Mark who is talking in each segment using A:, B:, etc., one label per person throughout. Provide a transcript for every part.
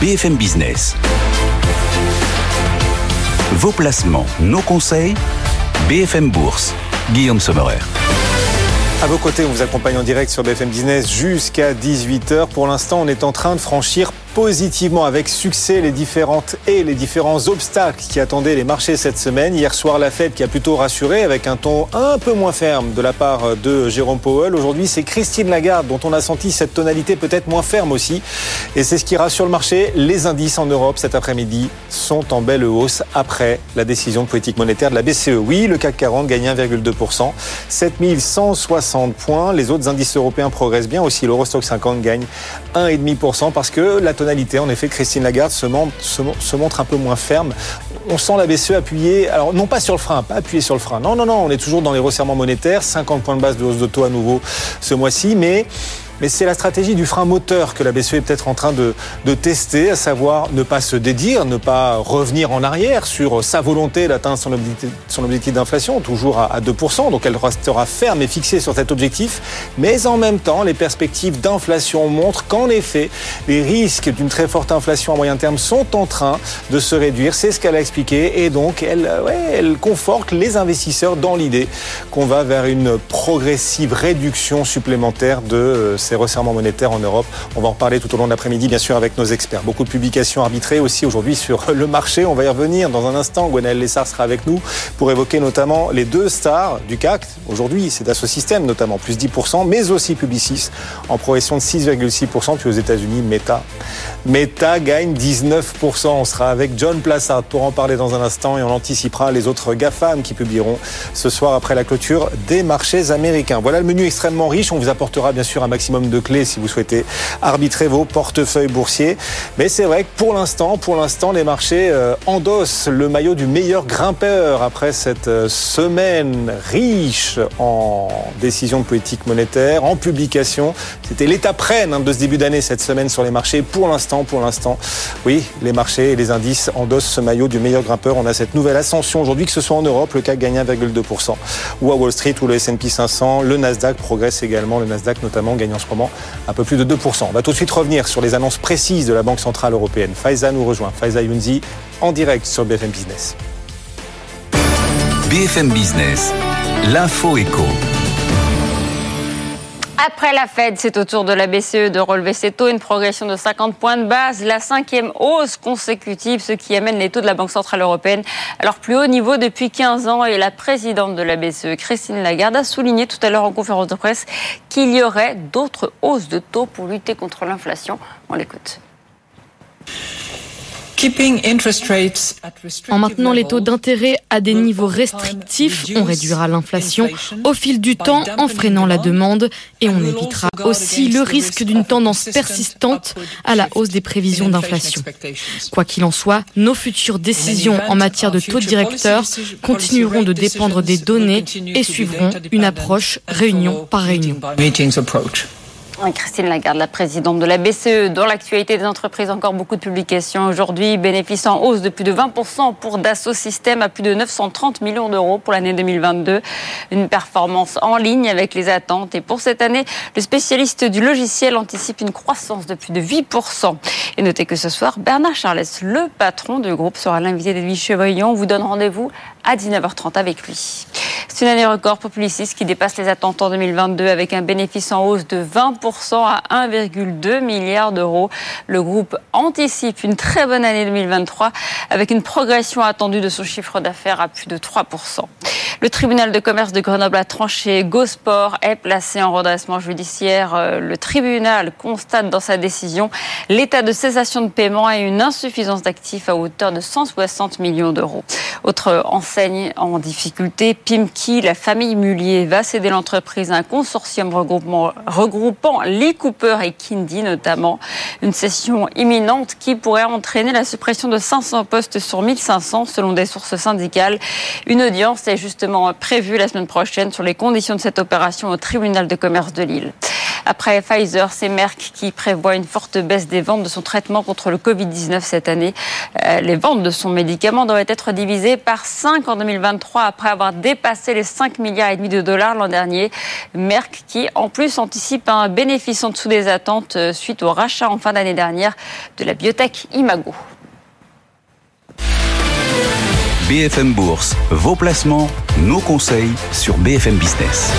A: BFM Business. Vos placements, nos conseils, BFM Bourse. Guillaume Sommerer.
B: À vos côtés, on vous accompagne en direct sur BFM Business jusqu'à 18h. Pour l'instant, on est en train de franchir positivement avec succès les différentes et les différents obstacles qui attendaient les marchés cette semaine. Hier soir, la Fed qui a plutôt rassuré avec un ton un peu moins ferme de la part de Jérôme Powell. Aujourd'hui, c'est Christine Lagarde dont on a senti cette tonalité peut-être moins ferme aussi. Et c'est ce qui rassure le marché. Les indices en Europe cet après-midi sont en belle hausse après la décision de politique monétaire de la BCE. Oui, le CAC 40 gagne 1,2%, 7160 points. Les autres indices européens progressent bien aussi. L'Eurostock 50 gagne 1,5% parce que la tonalité. En effet, Christine Lagarde se montre, un peu moins ferme. On sent la BCE appuyer, alors non pas sur le frein, pas appuyer sur le frein. Non, non, non, on est toujours dans les resserrements monétaires, 50 points de base de hausse de taux à nouveau ce mois-ci, mais mais c'est la stratégie du frein moteur que la BCE est peut-être en train de, de, tester, à savoir ne pas se dédire, ne pas revenir en arrière sur sa volonté d'atteindre son objectif, d'inflation, toujours à, 2%. Donc elle restera ferme et fixée sur cet objectif. Mais en même temps, les perspectives d'inflation montrent qu'en effet, les risques d'une très forte inflation à moyen terme sont en train de se réduire. C'est ce qu'elle a expliqué. Et donc, elle, ouais, elle conforte les investisseurs dans l'idée qu'on va vers une progressive réduction supplémentaire de euh, ces resserrements monétaires en Europe. On va en parler tout au long de l'après-midi, bien sûr, avec nos experts. Beaucoup de publications arbitrées aussi aujourd'hui sur le marché. On va y revenir dans un instant. Gwenaël Lessard sera avec nous pour évoquer notamment les deux stars du CAC. Aujourd'hui, c'est Dassault Systèmes, notamment, plus 10%, mais aussi Publicis, en progression de 6,6%. Puis aux États-Unis, Meta. Meta gagne 19%. On sera avec John Plassard pour en parler dans un instant et on anticipera les autres GAFAM qui publieront ce soir après la clôture des marchés américains. Voilà le menu extrêmement riche. On vous apportera bien sûr un maximum de clés si vous souhaitez arbitrer vos portefeuilles boursiers. Mais c'est vrai que pour l'instant, pour l'instant, les marchés euh, endossent le maillot du meilleur grimpeur après cette euh, semaine riche en décisions de politique monétaire, en publication. C'était l'étape reine de ce début d'année cette semaine sur les marchés. Pour l'instant, pour l'instant, oui, les marchés et les indices endossent ce maillot du meilleur grimpeur. On a cette nouvelle ascension aujourd'hui, que ce soit en Europe, le CAC gagne 1,2%, ou à Wall Street, ou le S&P 500, le Nasdaq progresse également, le Nasdaq notamment gagnant ce un peu plus de 2%. On va tout de suite revenir sur les annonces précises de la Banque Centrale Européenne. Faiza nous rejoint, Faiza Younzi, en direct sur BFM Business.
A: BFM Business, l'info éco.
C: Après la Fed, c'est au tour de la BCE de relever ses taux, une progression de 50 points de base, la cinquième hausse consécutive, ce qui amène les taux de la Banque Centrale Européenne à leur plus haut niveau depuis 15 ans. Et la présidente de la BCE, Christine Lagarde, a souligné tout à l'heure en conférence de presse qu'il y aurait d'autres hausses de taux pour lutter contre l'inflation. On l'écoute.
D: En maintenant les taux d'intérêt à des niveaux restrictifs, on réduira l'inflation au fil du temps en freinant la demande et on évitera aussi le risque d'une tendance persistante à la hausse des prévisions d'inflation. Quoi qu'il en soit, nos futures décisions en matière de taux directeurs continueront de dépendre des données et suivront une approche réunion par réunion.
C: Christine Lagarde, la présidente de la BCE. Dans l'actualité des entreprises, encore beaucoup de publications aujourd'hui. Bénéfice en hausse de plus de 20% pour Dassault Systèmes à plus de 930 millions d'euros pour l'année 2022. Une performance en ligne avec les attentes. Et pour cette année, le spécialiste du logiciel anticipe une croissance de plus de 8%. Et notez que ce soir, Bernard Charles, le patron du groupe, sera l'invité d'Edwige Chevrillon. On vous donne rendez-vous à 19h30 avec lui. C'est une année record pour Publicis qui dépasse les attentes en 2022 avec un bénéfice en hausse de 20% à 1,2 milliard d'euros. Le groupe anticipe une très bonne année 2023 avec une progression attendue de son chiffre d'affaires à plus de 3%. Le tribunal de commerce de Grenoble a tranché. Gosport est placé en redressement judiciaire. Euh, le tribunal constate dans sa décision l'état de cessation de paiement et une insuffisance d'actifs à hauteur de 160 millions d'euros. Autre enseigne en difficulté, Pimki, la famille Mullier va céder l'entreprise à un consortium regroupant, Lee Cooper et Kindy notamment. Une session imminente qui pourrait entraîner la suppression de 500 postes sur 1500 selon des sources syndicales. Une audience est justement prévue la semaine prochaine sur les conditions de cette opération au tribunal de commerce de Lille. Après Pfizer, c'est Merck qui prévoit une forte baisse des ventes de son traitement contre le Covid-19 cette année. Euh, les ventes de son médicament doivent être divisées par 5 en 2023 après avoir dépassé les 5 milliards et demi de dollars l'an dernier. Merck qui en plus anticipe un bénéfice en dessous des attentes euh, suite au rachat en fin d'année dernière de la biotech Imago.
A: BFM Bourse, vos placements, nos conseils sur BFM Business.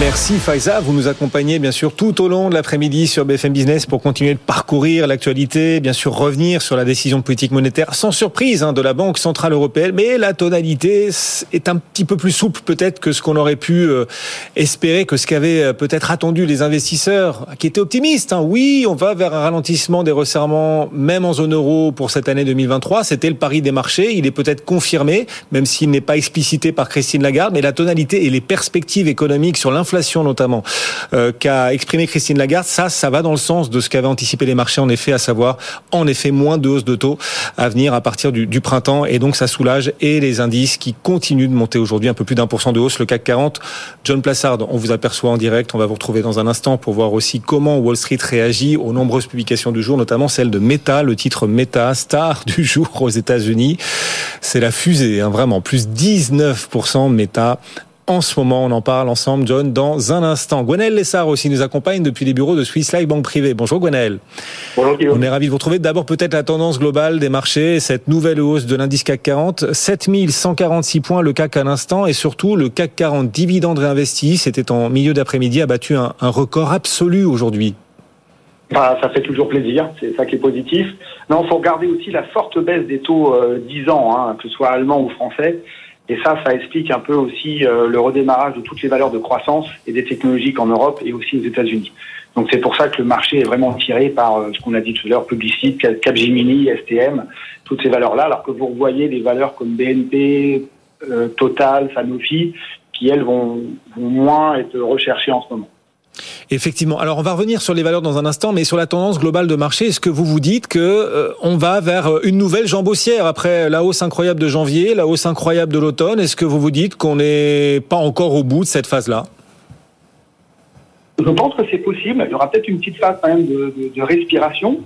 B: Merci Faiza, vous nous accompagnez bien sûr tout au long de l'après-midi sur BFM Business pour continuer de parcourir l'actualité, bien sûr revenir sur la décision politique monétaire sans surprise hein, de la Banque Centrale Européenne, mais la tonalité est un petit peu plus souple peut-être que ce qu'on aurait pu euh, espérer, que ce qu'avaient euh, peut-être attendu les investisseurs qui étaient optimistes. Hein. Oui, on va vers un ralentissement des resserrements même en zone euro pour cette année 2023, c'était le pari des marchés, il est peut-être confirmé, même s'il n'est pas explicité par Christine Lagarde, mais la tonalité et les perspectives économiques sur l'inflation notamment, euh, qu'a exprimé Christine Lagarde, ça, ça va dans le sens de ce qu'avaient anticipé les marchés en effet, à savoir en effet moins de hausse de taux à venir à partir du, du printemps, et donc ça soulage et les indices qui continuent de monter aujourd'hui, un peu plus d'un pour cent de hausse, le CAC 40. John Plassard, on vous aperçoit en direct, on va vous retrouver dans un instant pour voir aussi comment Wall Street réagit aux nombreuses publications du jour, notamment celle de Meta, le titre Meta, star du jour aux États-Unis. C'est la fusée, hein, vraiment, plus 19% Meta en ce moment. On en parle ensemble, John, dans un instant. Gwenaël Lessard aussi nous accompagne depuis les bureaux de Swiss Life Banque Privée. Bonjour Gwenaël.
E: Bonjour
B: On est ravi de vous retrouver. D'abord peut-être la tendance globale des marchés, cette nouvelle hausse de l'indice CAC 40, 7146 points le CAC à l'instant et surtout le CAC 40 dividende réinvesti, c'était en milieu d'après-midi, a battu un, un record absolu aujourd'hui.
E: Bah, ça fait toujours plaisir, c'est ça qui est positif. Non, il faut regarder aussi la forte baisse des taux euh, 10 ans, hein, que ce soit allemand ou français. Et ça, ça explique un peu aussi euh, le redémarrage de toutes les valeurs de croissance et des technologies en Europe et aussi aux États-Unis. Donc c'est pour ça que le marché est vraiment tiré par euh, ce qu'on a dit tout à l'heure, Publicite, Capgemini, STM, toutes ces valeurs-là, alors que vous revoyez des valeurs comme BNP, euh, Total, Sanofi, qui elles vont moins être recherchées en ce moment.
B: Effectivement. Alors on va revenir sur les valeurs dans un instant, mais sur la tendance globale de marché, est-ce que vous vous dites que euh, on va vers une nouvelle jambe haussière après la hausse incroyable de janvier, la hausse incroyable de l'automne? Est-ce que vous vous dites qu'on n'est pas encore au bout de cette phase-là?
E: Je pense que c'est possible. Il y aura peut-être une petite phase quand même de, respiration,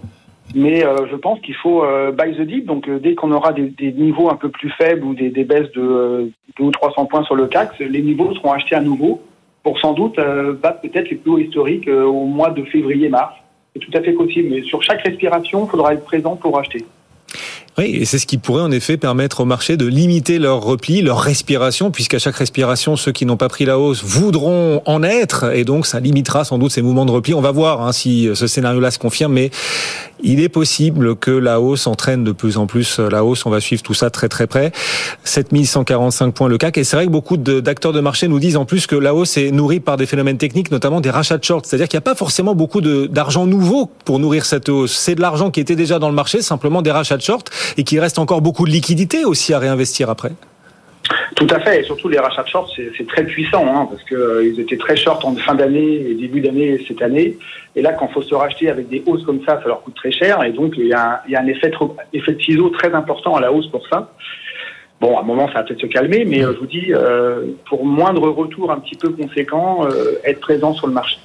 E: mais euh, je pense qu'il faut euh, buy the dip. Donc dès qu'on aura des, des, niveaux un peu plus faibles ou des, des baisses de 2 ou 300 points sur le CAC, les niveaux seront achetés à nouveau pour sans doute euh, battre peut-être les plus hauts historiques euh, au mois de février-mars. C'est tout à fait possible, mais sur chaque respiration, il faudra être présent pour acheter.
B: Oui, et c'est ce qui pourrait en effet permettre au marché de limiter leur repli, leur respiration, puisqu'à chaque respiration, ceux qui n'ont pas pris la hausse voudront en être, et donc ça limitera sans doute ces mouvements de repli. On va voir hein, si ce scénario-là se confirme, mais il est possible que la hausse entraîne de plus en plus la hausse. On va suivre tout ça très très près. 7145 points le CAC, et c'est vrai que beaucoup d'acteurs de marché nous disent en plus que la hausse est nourrie par des phénomènes techniques, notamment des rachats de short, c'est-à-dire qu'il n'y a pas forcément beaucoup d'argent nouveau pour nourrir cette hausse. C'est de l'argent qui était déjà dans le marché, simplement des rachats de short et qu'il reste encore beaucoup de liquidités aussi à réinvestir après.
E: Tout à fait, et surtout les rachats de c'est très puissant, hein, parce qu'ils euh, étaient très short en fin d'année et début d'année cette année. Et là, quand il faut se racheter avec des hausses comme ça, ça leur coûte très cher, et donc il y a, un effet, de ciseau très important à la hausse pour ça. Bon, à un moment, ça va peut-être se calmer, mais euh, je vous dis, euh, pour moindre retour un petit peu conséquent, être présent sur le marché.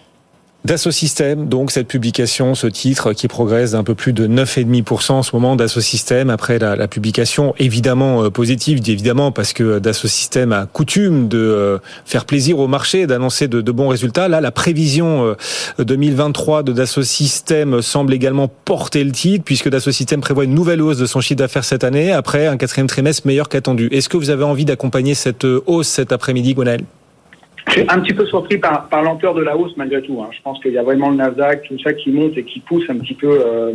B: Dassault Systèmes, donc cette publication, ce titre qui progresse d'un peu plus de 9,5% en ce moment Dassault Systèmes après la, publication évidemment euh, positive, évidemment parce que Dassault Systèmes a coutume de euh, faire plaisir au marché, d'annoncer de, bons résultats. Là, la prévision 2023 euh, de Dassault Systèmes semble également porter le titre puisque Dassault Systèmes prévoit une nouvelle hausse de son chiffre d'affaires cette année après un quatrième trimestre meilleur qu'attendu. Est-ce que vous avez envie d'accompagner cette hausse cet après-midi, Gwenaël
E: je suis un petit peu surpris par, par l'ampleur de la hausse malgré tout. Hein. Je pense qu'il y a vraiment le Nasdaq, tout ça qui monte et qui pousse un petit peu euh,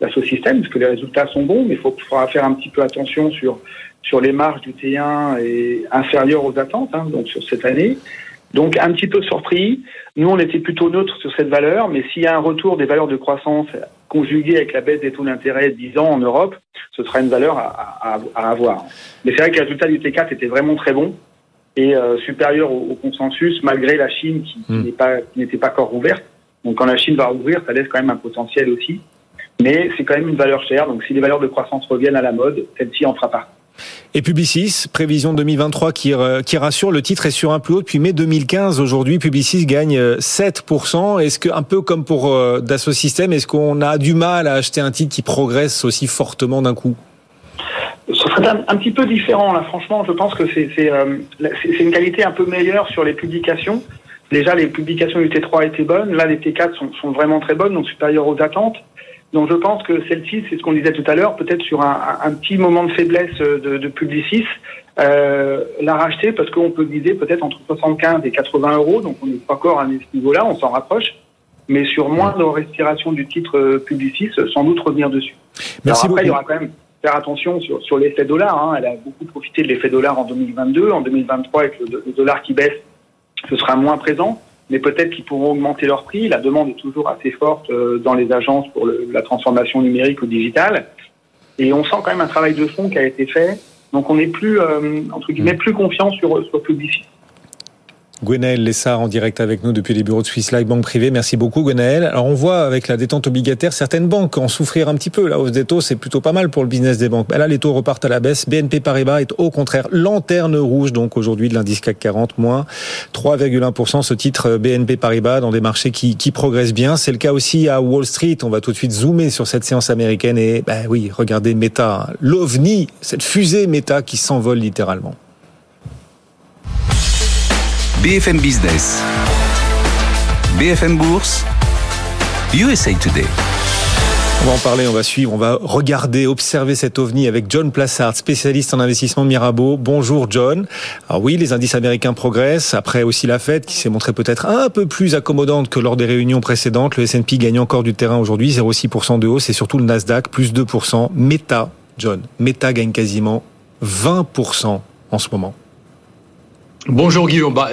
E: l'assaut système, parce que les résultats sont bons, mais il faudra faire un petit peu attention sur sur les marges du T1 et inférieures aux attentes, hein, donc sur cette année. Donc un petit peu surpris. Nous, on était plutôt neutre sur cette valeur, mais s'il y a un retour des valeurs de croissance conjugué avec la baisse des taux d'intérêt de 10 ans en Europe, ce sera une valeur à, à, à avoir. Mais c'est vrai que le résultat du T4 était vraiment très bon et euh, supérieur au, au, consensus malgré la Chine qui, qui mmh. n'est pas n'était pas encore ouverte. Donc quand la Chine va ouvrir, ça laisse quand même un potentiel aussi. Mais c'est quand même une valeur chère. Donc si les valeurs de croissance reviennent à la mode, celle-ci en fera pas.
B: Et Publicis, prévision 2023 qui, qui rassure, le titre est sur un plus haut depuis mai 2015. Aujourd'hui, Publicis gagne 7%. Est-ce que, un peu comme pour Dassault Systèmes, est-ce qu'on a du mal à acheter un titre qui progresse aussi fortement d'un coup?
E: Ce serait un, petit peu différent là. Franchement, je pense que c'est une qualité un peu meilleure sur les publications. Déjà, les publications du T3 étaient bonnes. Là, les T4 sont, sont vraiment très bonnes, donc supérieures aux attentes. Donc je pense que celle-ci, c'est ce qu'on disait tout à l'heure, peut-être sur un, un, petit moment de faiblesse de, de Publicis, euh, la racheter parce qu'on peut viser peut-être entre 75 et 80 euros, donc on n'est pas encore à ce niveau-là, on s'en rapproche, mais sur moins de respiration du titre euh, Publicis, sans doute revenir dessus. Merci Alors après, il y aura quand même faire attention sur, sur l'effet dollar. Hein. Elle a beaucoup profité de l'effet dollar en 2022. En 2023, avec le, le dollar qui baisse, ce sera moins présent mais peut-être qu'ils pourront augmenter leur prix. La demande est toujours assez forte euh, dans les agences pour la transformation numérique ou digitale. Et on sent quand même un travail de fond qui a été fait. Donc on n'est plus, euh, entre guillemets, plus confiant sur, sur publicité.
B: Gwenaël Lessard en direct avec nous depuis les bureaux de Swiss Life Banque Privée. Merci beaucoup Gwenaël. Alors on voit avec la détente obligataire certaines banques en souffrir un petit peu. La hausse des taux, c'est plutôt pas mal pour le business des banques. Là, les taux repartent à la baisse. BNP Paribas est au contraire lanterne rouge donc aujourd'hui de l'indice CAC 40 moins 3,1%. Ce titre BNP Paribas dans des marchés qui, qui progressent bien. C'est le cas aussi à Wall Street. On va tout de suite zoomer sur cette séance américaine et ben oui, regardez Meta, l'OVNI, cette fusée Meta qui s'envole littéralement.
A: BFM Business, BFM Bourse, USA Today.
B: On va en parler, on va suivre, on va regarder, observer cet ovni avec John Plassard, spécialiste en investissement Mirabeau. Bonjour John. Alors oui, les indices américains progressent, après aussi la Fed qui s'est montrée peut-être un peu plus accommodante que lors des réunions précédentes. Le S&P gagne encore du terrain aujourd'hui, 0,6% de hausse, et surtout le Nasdaq, plus 2%. Meta, John, Meta gagne quasiment 20% en ce moment.
F: Bonjour Guillaume. Bah,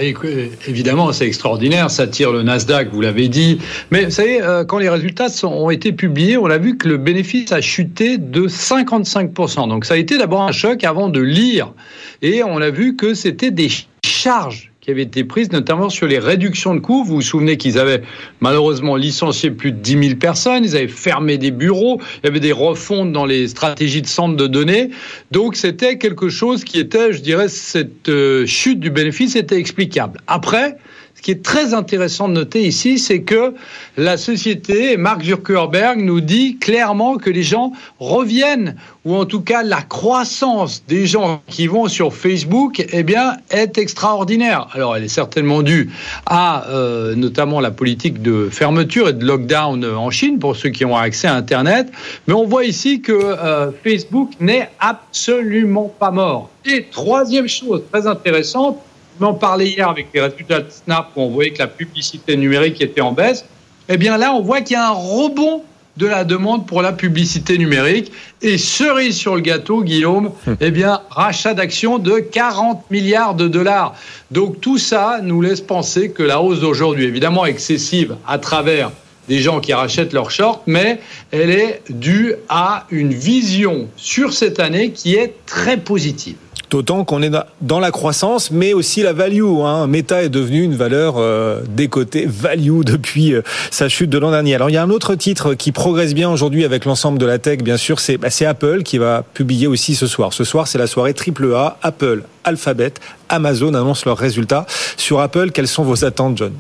F: évidemment, c'est extraordinaire. Ça tire le Nasdaq, vous l'avez dit. Mais vous savez, euh, quand les résultats ont été publiés, on a vu que le bénéfice a chuté de 55%. Donc ça a été d'abord un choc avant de lire. Et on a vu que c'était des charges qui avaient été prises, notamment sur les réductions de coûts. Vous vous souvenez qu'ils avaient malheureusement licencié plus de 10 000 personnes, ils avaient fermé des bureaux, il y avait des refontes dans les stratégies de centre de données. Donc c'était quelque chose qui était, je dirais, cette euh, chute du bénéfice était explicable. Après, qui est très intéressant de noter ici, c'est que la société, Mark Zuckerberg nous dit clairement que les gens reviennent, ou en tout cas la croissance des gens qui vont sur Facebook, eh bien, est extraordinaire. Alors, elle est certainement due à euh, notamment la politique de fermeture et de lockdown en Chine pour ceux qui ont accès à Internet, mais on voit ici que euh, Facebook n'est absolument pas mort. Et troisième chose très intéressante, on parlait hier avec les résultats de Snap où on voyait que la publicité numérique était en baisse. Eh bien là, on voit qu'il y a un rebond de la demande pour la publicité numérique. Et cerise sur le gâteau, Guillaume, hum. eh bien, rachat d'actions de 40 milliards de dollars. Donc tout ça nous laisse penser que la hausse d'aujourd'hui, évidemment excessive à travers des gens qui rachètent leurs shorts, mais elle est due à une vision sur cette année qui est très positive.
B: D'autant qu'on est dans la croissance, mais aussi la value. Hein. Meta est devenu une valeur euh, décotée value depuis euh, sa chute de l'an dernier. Alors il y a un autre titre qui progresse bien aujourd'hui avec l'ensemble de la tech, bien sûr, c'est bah, Apple qui va publier aussi ce soir. Ce soir, c'est la soirée triple A. Apple, Alphabet, Amazon annoncent leurs résultats. Sur Apple, quelles sont vos attentes, John?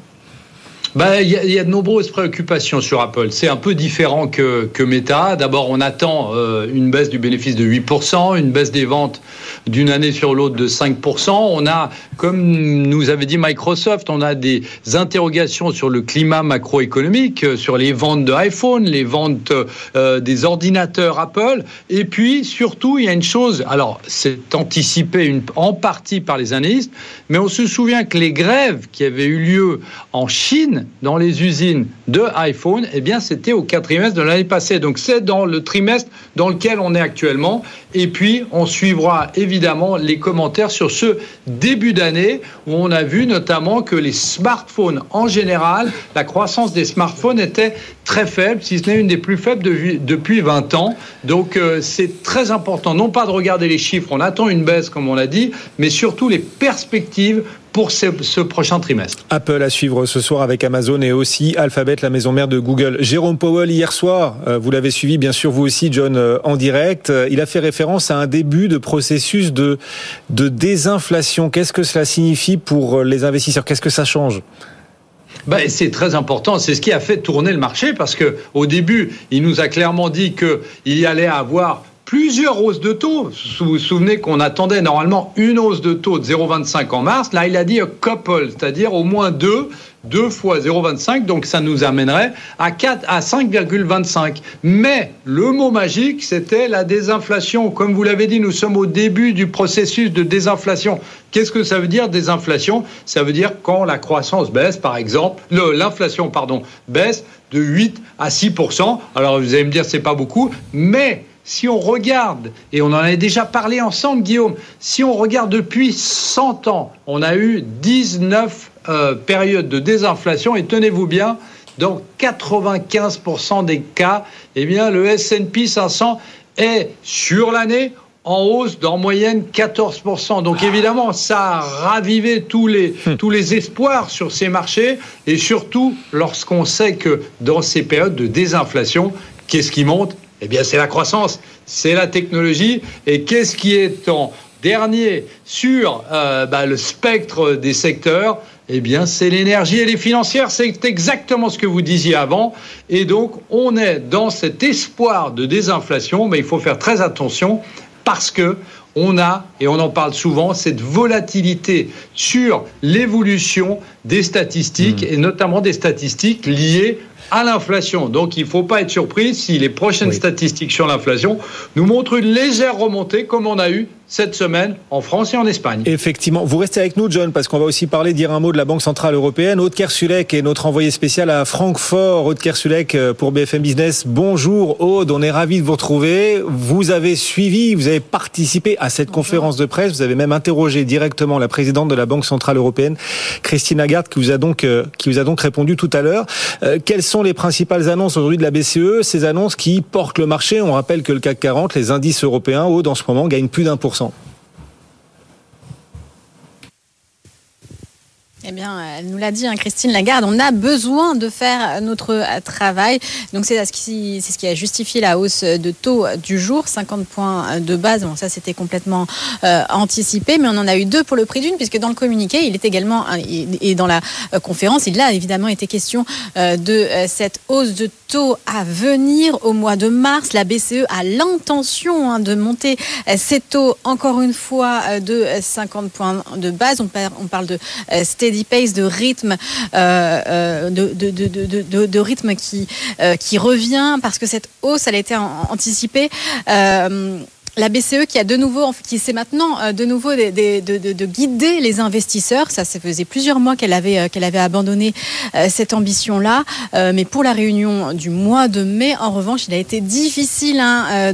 F: Bah, il y, a de nombreuses préoccupations sur Apple. C'est un peu différent que, que Meta. D'abord, on attend euh, une baisse du bénéfice de 8%, une baisse des ventes d'une année sur l'autre de 5%. On a, comme nous avait dit Microsoft, on a des interrogations sur le climat macroéconomique, euh, sur les ventes de iPhone, les ventes euh, des ordinateurs Apple. Et puis, surtout, il y a une chose, alors c'est anticipé en partie par les analystes, mais on se souvient que les grèves qui avaient eu lieu en Chine, dans les usines de iPhone, eh bien, c'était au quatrième de l'année passée. Donc, c'est dans le trimestre dans lequel on est actuellement. Et puis, on suivra évidemment les commentaires sur ce début d'année où on a vu notamment que les smartphones en général, la croissance des smartphones était très faible, si ce n'est une des plus faibles depuis 20 ans. Donc, euh, c'est très important, non pas de regarder les chiffres, on attend une baisse, comme on l'a dit, mais surtout les perspectives pour ce, prochain trimestre.
B: Apple à suivre ce soir avec Amazon et aussi Alphabet, la maison mère de Google. Jérôme Powell hier soir, euh, vous l'avez suivi bien sûr vous aussi John euh, en direct, euh, il a fait référence à un début de processus de, de désinflation. Qu'est-ce que cela signifie pour les investisseurs? Qu'est-ce que ça change?
F: Ben, c'est très important. C'est ce qui a fait tourner le marché parce que au début, il nous a clairement dit qu'il y allait avoir plusieurs hausses de taux. Vous vous souvenez qu'on attendait normalement une hausse de taux de 0,25 en mars. Là, il a dit a couple, c'est-à-dire au moins deux. 2 fois 0,25, donc ça nous amènerait à 4 à 5,25. Mais le mot magique, c'était la désinflation. Comme vous l'avez dit, nous sommes au début du processus de désinflation. Qu'est-ce que ça veut dire désinflation? Ça veut dire quand la croissance baisse, par exemple, l'inflation pardon baisse de 8 à 6% Alors vous allez me dire c'est pas beaucoup, mais si on regarde, et on en avait déjà parlé ensemble, Guillaume, si on regarde depuis 100 ans, on a eu 19 euh, périodes de désinflation, et tenez-vous bien, dans 95% des cas, eh bien, le S&P 500 est sur l'année en hausse d'en moyenne 14%. Donc évidemment, ça a ravivé tous les, hmm. tous les espoirs sur ces marchés et surtout lorsqu'on sait que dans ces périodes de désinflation, qu'est-ce qui monte? Eh bien, c'est la croissance, c'est la technologie. Et qu'est-ce qui est en dernier sur euh, bah, le spectre des secteurs? Eh bien, c'est l'énergie et les financières. C'est exactement ce que vous disiez avant. Et donc, on est dans cet espoir de désinflation, mais il faut faire très attention parce que on a, et on en parle souvent, cette volatilité sur l'évolution des statistiques, mmh. et notamment des statistiques liées à l'inflation. Donc il ne faut pas être surpris si les prochaines statistiques sur l'inflation nous montrent une légère remontée comme on a eu cette semaine en France et en Espagne.
B: Effectivement. Vous restez avec nous, John, parce qu'on va aussi parler, dire un mot de la Banque Centrale Européenne. Aude Kersulek est notre envoyé spécial à Francfort. Aude Kersulek euh, pour BFM Business. Bonjour, Aude. On est ravis de vous retrouver. Vous avez suivi, vous avez participé à cette conférence de presse. Vous avez même interrogé directement la présidente de la Banque Centrale Européenne, Christine Lagarde, qui vous a donc, euh, qui vous a donc répondu tout à l'heure. Euh, quelles les principales annonces aujourd'hui de la BCE? Ces annonces qui portent le marché. On rappelle que le CAC 40, les indices européens, Aude, en ce moment, gagnent plus d'un pour
G: eh bien, elle nous l'a dit, hein, Christine Lagarde, on a besoin de faire notre euh, travail. Donc, c'est ce, qui, a justifié la hausse de taux du jour, 50 points de base. Bon, ça, c'était complètement euh, anticipé, mais on en a eu deux pour le prix d'une, puisque dans le communiqué, il est également, et dans la euh, conférence, il a évidemment été question de cette hausse de taux à venir au mois de mars. La BCE a l'intention hein, de monter ses taux encore une fois de 50 points de base. On, on parle de steady pace, de rythme, euh, euh, de, rythme qui, euh, qui revient parce que cette hausse, elle a été anticipée la BCE qui a de nouveau, qui sait maintenant euh, de nouveau de, guider les investisseurs. Ça, ça faisait plusieurs mois qu'elle avait, euh, qu'elle avait abandonné euh, cette ambition-là. mais pour la réunion du mois de mai, en revanche, il a été difficile hein,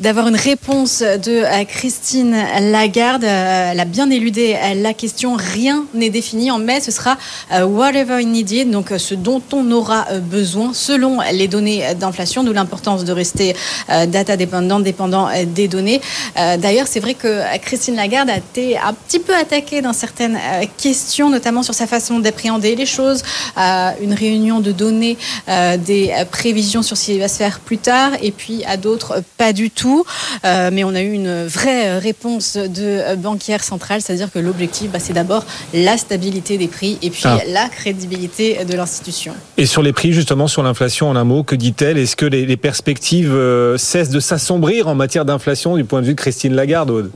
G: d'avoir une réponse de Christine Lagarde. Elle a bien éludé la question. Rien n'est défini. En mai, ce sera whatever needed, donc ce dont on aura besoin selon les données d'inflation, d'où l'importance de rester data dépendant, dépendant des données. Euh, d'ailleurs, c'est vrai que Christine Lagarde a été un petit peu attaquée dans certaines euh, questions, notamment sur sa façon d'appréhender les choses. À une réunion de données euh, des prévisions sur ce qui va se faire plus tard, et puis à d'autres, pas du tout. mais on a eu une vraie réponse de banquière centrale, c'est-à-dire que l'objectif, bah, c'est d'abord la stabilité des prix et puis ah. la crédibilité de l'institution.
B: Et sur les prix, justement, sur l'inflation, en un mot, que dit-elle? Est-ce que les perspectives cessent de s'assombrir en matière d'inflation? Du point de vue de Christine Lagarde,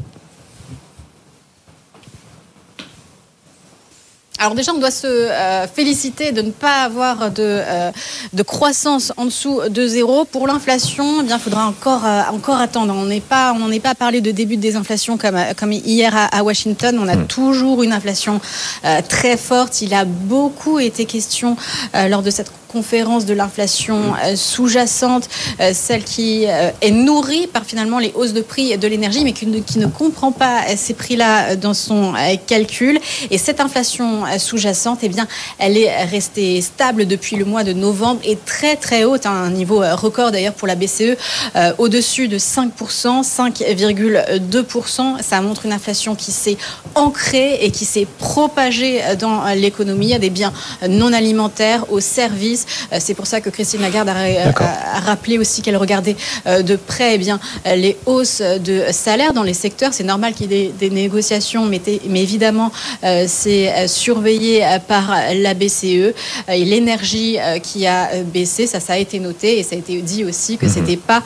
G: Alors déjà, on doit se euh, féliciter de ne pas avoir de, euh, de croissance en dessous de zéro. Pour l'inflation, eh bien, il faudra encore, euh, encore attendre. On n'est pas, on n'en est pas parlé de début de désinflation comme, comme hier à, Washington. On a hmm. toujours une inflation très forte. Il a beaucoup été question lors de cette conférence de l'inflation sous-jacente, celle qui est nourrie par finalement les hausses de prix de l'énergie, mais qui ne, qui ne comprend pas ces prix-là dans son calcul. Et cette inflation sous-jacente, eh bien, elle est restée stable depuis le mois de novembre et très très haute, à un niveau record d'ailleurs pour la BCE, au-dessus de 5%, 5,2%. Ça montre une inflation qui s'est ancrée et qui s'est propagée dans l'économie. Il y a des biens non alimentaires, aux services. C'est pour ça que Christine Lagarde a, rappelé aussi qu'elle regardait euh, de près eh bien, les hausses de salaire dans les secteurs. C'est normal qu'il y ait des, négociations, mais, mais évidemment, euh, c'est euh, surveillé par la BCE. Et l'énergie qui a baissé, ça, ça a été noté et ça a été dit aussi que ce mhm. n'était pas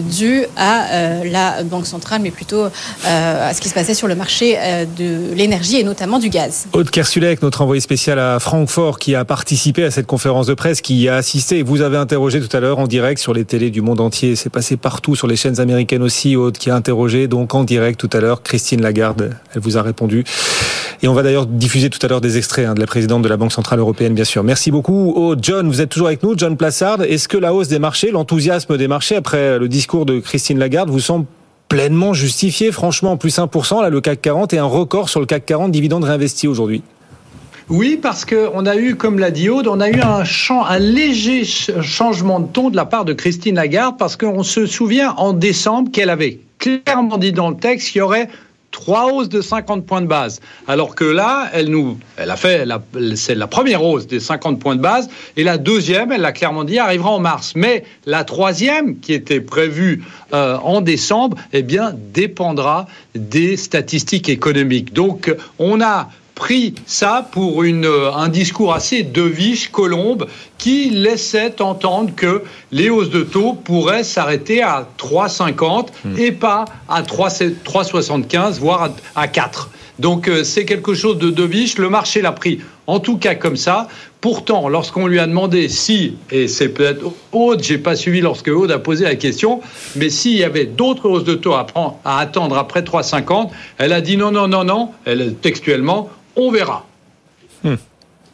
G: dû à la Banque centrale, mais plutôt à ce qui se passait sur le marché de l'énergie et notamment du gaz.
B: Aude Kersulek, notre envoyé spécial à Francfort, qui a participé à cette conférence de presse, qui a assisté. Vous avez interrogé tout à l'heure en direct sur les télés du monde entier. C'est passé partout sur les chaînes américaines aussi. Aude qui a interrogé donc en direct tout à l'heure Christine Lagarde. Elle vous a répondu. Et on va d'ailleurs diffuser tout à l'heure des extraits hein, de la présidente de la Banque Centrale Européenne, bien sûr. Merci beaucoup. Oh, John, vous êtes toujours avec nous, John Plassard. Est-ce que la hausse des marchés, l'enthousiasme des marchés après le discours de Christine Lagarde vous semble pleinement justifié Franchement, plus 1%, là, le CAC 40 et un record sur le CAC 40 dividendes réinvestis aujourd'hui?
F: Oui, parce qu'on a eu, comme l'a dit Aude, on a eu un, léger changement de ton de la part de Christine Lagarde, parce qu'on se souvient en décembre qu'elle avait clairement dit dans le texte qu'il y aurait trois hausses de 50 points de base. Alors que là, elle nous, elle a fait, la première hausse des 50 points de base, et la deuxième, elle l'a clairement dit, arrivera en mars. Mais la troisième, qui était prévue euh, en décembre, eh bien, dépendra des statistiques économiques. Donc, on a pris ça pour une, euh, un discours assez deviche, colombe, qui laissait entendre que les hausses de taux pourraient s'arrêter à 3,50 hmm. et pas à 3,75, voire à 4. Donc euh, c'est quelque chose de deviche. Le marché l'a pris en tout cas comme ça. Pourtant, lorsqu'on lui a demandé si, et c'est peut-être Aude, j'ai pas suivi lorsque Aude a posé la question, mais s'il y avait d'autres hausses de taux à, à attendre après 3,50, elle a dit non, non, non, non, elle, textuellement, on verra.
B: Hmm.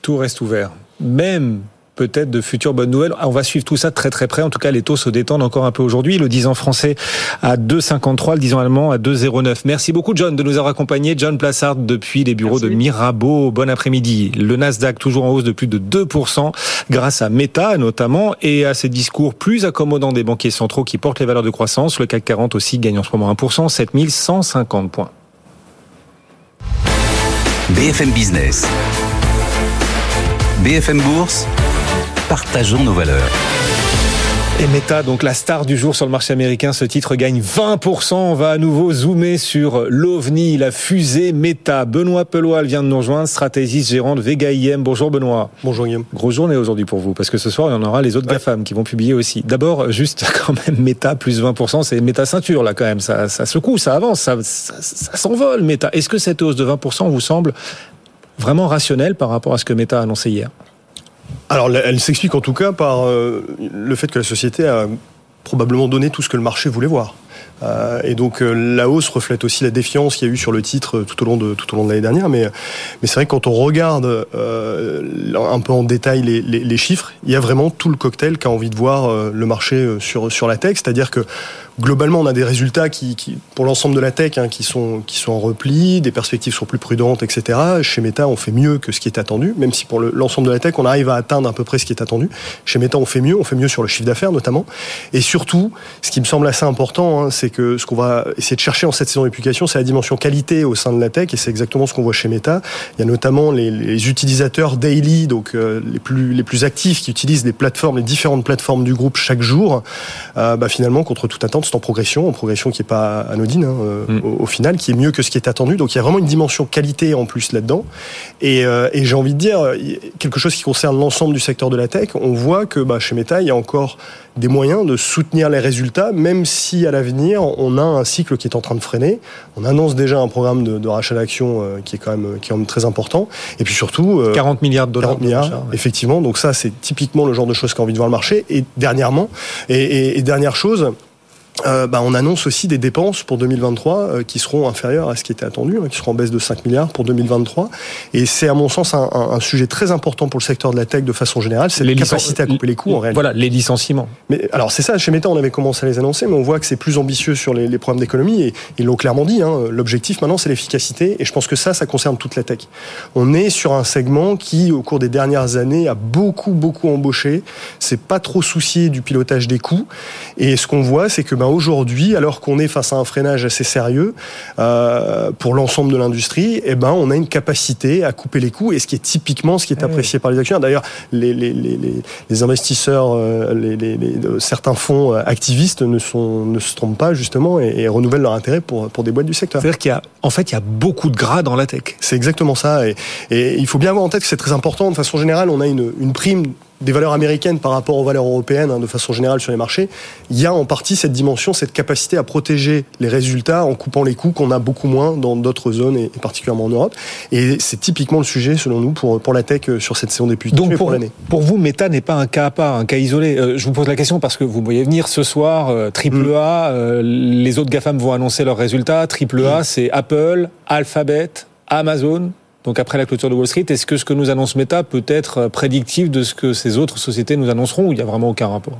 B: Tout reste ouvert. Même peut-être de futures bonnes nouvelles. On va suivre tout ça très très près. En tout cas, les taux se détendent encore un peu aujourd'hui. Le 10 ans français à 2,53, le 10 ans allemand à 2,09. Merci beaucoup John de nous avoir accompagnés. John Plassard depuis les bureaux de Mirabeau. Bon après-midi. Le Nasdaq toujours en hausse de plus de 2% grâce à Meta notamment et à ces discours plus accommodants des banquiers centraux qui portent les valeurs de croissance. Le CAC 40 aussi gagne en ce moment 1%, 7150 points.
A: BFM Business. BFM Bourse. Partageons nos valeurs.
B: Et Meta, donc la star du jour sur le marché américain, ce titre gagne 20%. On va à nouveau zoomer sur l'OVNI, la fusée Meta. Benoît Peloil vient de nous rejoindre, stratégiste gérant de Vega IM. Bonjour Benoît.
H: Bonjour Guillaume.
B: Grosse journée aujourd'hui pour vous, parce que ce soir, il y en aura les autres GAFAM qui vont publier aussi. D'abord, juste quand même Meta plus 20%, c'est Meta ceinture là quand même. Ça, ça secoue, ça avance, ça, ça, ça s'envole Meta. Est-ce que cette hausse de 20% vous semble vraiment rationnelle par rapport à ce que Meta a annoncé hier?
H: Alors, elle s'explique en tout cas par euh, le fait que la société a probablement donné tout ce que le marché voulait voir. Euh, et donc euh, la hausse reflète aussi la défiance qu'il y a eu sur le titre tout au long de tout au long de l'année dernière. Mais c'est vrai que quand on regarde un peu en détail les, chiffres, il y a vraiment tout le cocktail qu'a envie de voir le marché sur sur la tech, c'est-à-dire que globalement, on a des résultats qui, pour l'ensemble de la tech, hein, qui sont qui sont en repli, des perspectives sont plus prudentes, etc. Chez Meta, on fait mieux que ce qui est attendu, même si pour l'ensemble de la tech, on arrive à atteindre à peu près ce qui est attendu. Chez Meta, on fait mieux, on fait mieux sur le chiffre d'affaires notamment. Et surtout, ce qui me semble assez important, hein, c'est que ce qu'on va essayer de chercher en cette saison de publication, c'est la dimension qualité au sein de la tech, et c'est exactement ce qu'on voit chez Meta. Il y a notamment les, les utilisateurs daily, donc euh, les plus les plus actifs, qui utilisent les plateformes, les différentes plateformes du groupe chaque jour. Euh, bah, finalement, contre toute attente, en progression, en progression qui est pas anodine hein, euh, mm. au, final, qui est mieux que ce qui est attendu. Donc il y a vraiment une dimension qualité en plus là-dedans. Et, euh, et j'ai envie de dire quelque chose qui concerne l'ensemble du secteur de la tech. On voit que bah, chez Meta, il y a encore des moyens de soutenir les résultats, même si à l'avenir on a un cycle qui est en train de freiner. On annonce déjà un programme de, de rachat d'actions euh, qui est quand même qui est très important. Et puis surtout
B: 40 milliards de dollars.
H: 40 milliards, effectivement. Donc ça, c'est typiquement le genre de choses qu'a envie de voir le marché. Et dernièrement, et, et, et dernière chose euh, bah, on annonce aussi des dépenses pour 2023 euh, qui seront inférieures à ce qui était attendu, hein, qui seront en baisse de 5 milliards pour 2023. Et c'est à mon sens un, un, un, sujet très important pour le secteur de la tech de façon générale, c'est la capacité à couper les coûts en réalité.
B: Voilà, les licenciements.
H: Mais alors c'est ça, chez Meta on avait commencé à les annoncer, mais on voit que c'est plus ambitieux sur les, les problèmes d'économie et ils l'ont clairement dit. Hein, L'objectif maintenant c'est l'efficacité et je pense que ça, ça concerne toute la tech. On est sur un segment qui, au cours des dernières années, a beaucoup beaucoup embauché. C'est pas trop soucié du pilotage des coûts et ce qu'on voit, c'est que ben, aujourd'hui, alors qu'on est face à un freinage assez sérieux euh, pour l'ensemble de l'industrie, eh ben, on a une capacité à couper les coûts, et ce qui est typiquement ce qui est apprécié par les actionnaires. D'ailleurs, les, les, les, les, investisseurs, euh, les, certains fonds activistes ne, sont, ne se trompent pas justement et, et renouvellent leur intérêt pour, pour des boîtes du secteur.
B: C'est-à-dire qu'il y a, en fait, il y a beaucoup de gras dans la tech.
H: C'est exactement ça, et, et il faut bien avoir en tête que c'est très important. De façon générale, on a une, une prime des valeurs américaines par rapport aux valeurs européennes hein, de façon générale sur les marchés, il y a en partie cette dimension, cette capacité à protéger les résultats en coupant les coûts qu'on a beaucoup moins dans d'autres zones et particulièrement en Europe. Et c'est typiquement le sujet selon nous pour, pour la tech sur cette saison des
B: Donc pour,
H: pour l'année.
B: Pour vous, Meta n'est pas un cas à part, un cas isolé. Euh, je vous pose la question parce que vous voyez venir ce soir, euh, triple mm. A, euh, les autres GAFAM vont annoncer leurs résultats. Triple A, mm. c'est Apple, Alphabet, Amazon, donc après la clôture de Wall Street, est-ce que ce que nous annonce Meta peut être prédictif de ce que ces autres sociétés nous annonceront ou il n'y a vraiment aucun rapport?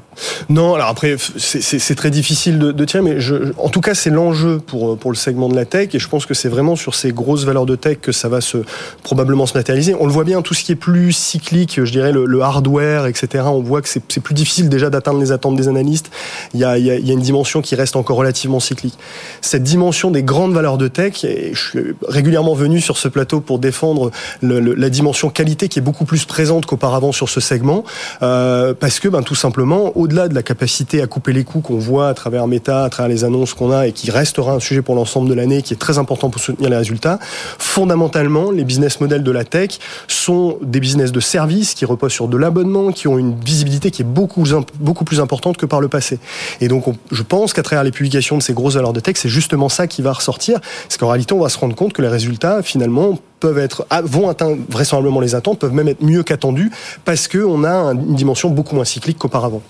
H: Non, alors après, c'est très difficile de, de tirer, mais je, en tout cas, c'est l'enjeu pour, pour le segment de la tech et je pense que c'est vraiment sur ces grosses valeurs de tech que ça va se, probablement se matérialiser. On le voit bien, tout ce qui est plus cyclique, je dirais le, le hardware, etc., on voit que c'est plus difficile déjà d'atteindre les attentes des analystes. Il y, a, il, y a, il y a une dimension qui reste encore relativement cyclique. Cette dimension des grandes valeurs de tech, et je suis régulièrement venu sur ce plateau pour défendre défendre la dimension qualité qui est beaucoup plus présente qu'auparavant sur ce segment, euh, parce que ben, tout simplement, au-delà de la capacité à couper les coûts qu'on voit à travers Meta, à travers les annonces qu'on a et qui restera un sujet pour l'ensemble de l'année, qui est très important pour soutenir les résultats, fondamentalement, les business models de la tech sont des business de services qui reposent sur de l'abonnement, qui ont une visibilité qui est beaucoup, beaucoup plus importante que par le passé. Et donc, on, je pense qu'à travers les publications de ces grosses valeurs de tech, c'est justement ça qui va ressortir, parce qu'en réalité, on va se rendre compte que les résultats, finalement, peuvent être vont atteindre vraisemblablement les attentes, peuvent même être mieux qu'attendus parce que on a une dimension beaucoup moins cyclique qu'auparavant.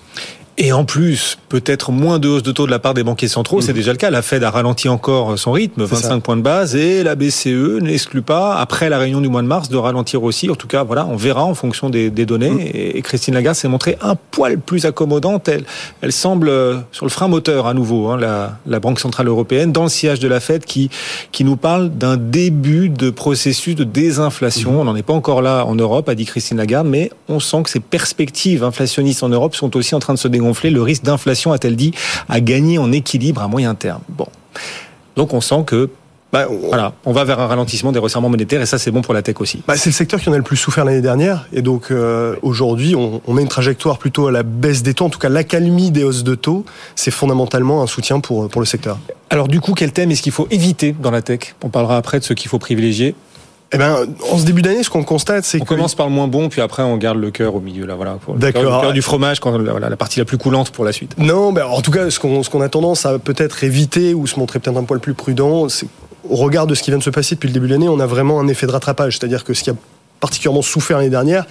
B: Et en plus, peut-être moins de hausse de taux de la part des banquiers centraux, mmh. c'est déjà le cas. La Fed a ralenti encore son rythme, 25 points de base, et la BCE n'exclut pas, après la réunion du mois de mars, de ralentir aussi. En tout cas, voilà, on verra en fonction des, des données. Mmh. Et Christine Lagarde s'est montrée un poil plus accommodante. Elle, elle semble euh, sur le frein moteur à nouveau, hein, la, la Banque centrale européenne, dans le sillage de la Fed, qui, qui nous parle d'un début de processus de désinflation. Mmh. On n'en est pas encore là en Europe, a dit Christine Lagarde, mais on sent que ces perspectives inflationnistes en Europe sont aussi en train de se dégonfler gonfler, le risque d'inflation, a-t-elle dit, a gagné en équilibre à moyen terme. Bon. Donc on sent que bah. Voilà, on va vers un ralentissement des resserrements monétaires et ça c'est bon pour la tech aussi.
H: Bah, c'est le secteur qui en a le plus souffert l'année dernière et donc euh, aujourd'hui on, on, met une trajectoire plutôt à la baisse des taux, en tout cas l'accalmie des hausses de taux, c'est fondamentalement un soutien pour, pour le secteur.
B: Alors du coup quel thème est-ce qu'il faut éviter dans la tech? On parlera après de ce qu'il faut privilégier.
H: Eh ben, en ce début d'année, ce qu'on constate, c'est
B: on commence par le moins bon, puis après on garde le cœur au milieu. Là, voilà. D'accord. Le cœur du fromage, quand voilà, la partie la plus coulante pour la suite.
H: Non, ben, en tout cas, ce qu'on ce qu'on a tendance à peut-être éviter ou se montrer peut-être un poil plus prudent, c'est au regard de ce qui vient de se passer depuis le début de l'année, on a vraiment un effet de rattrapage. C'est-à-dire que ce qui a particulièrement souffert l'année dernière,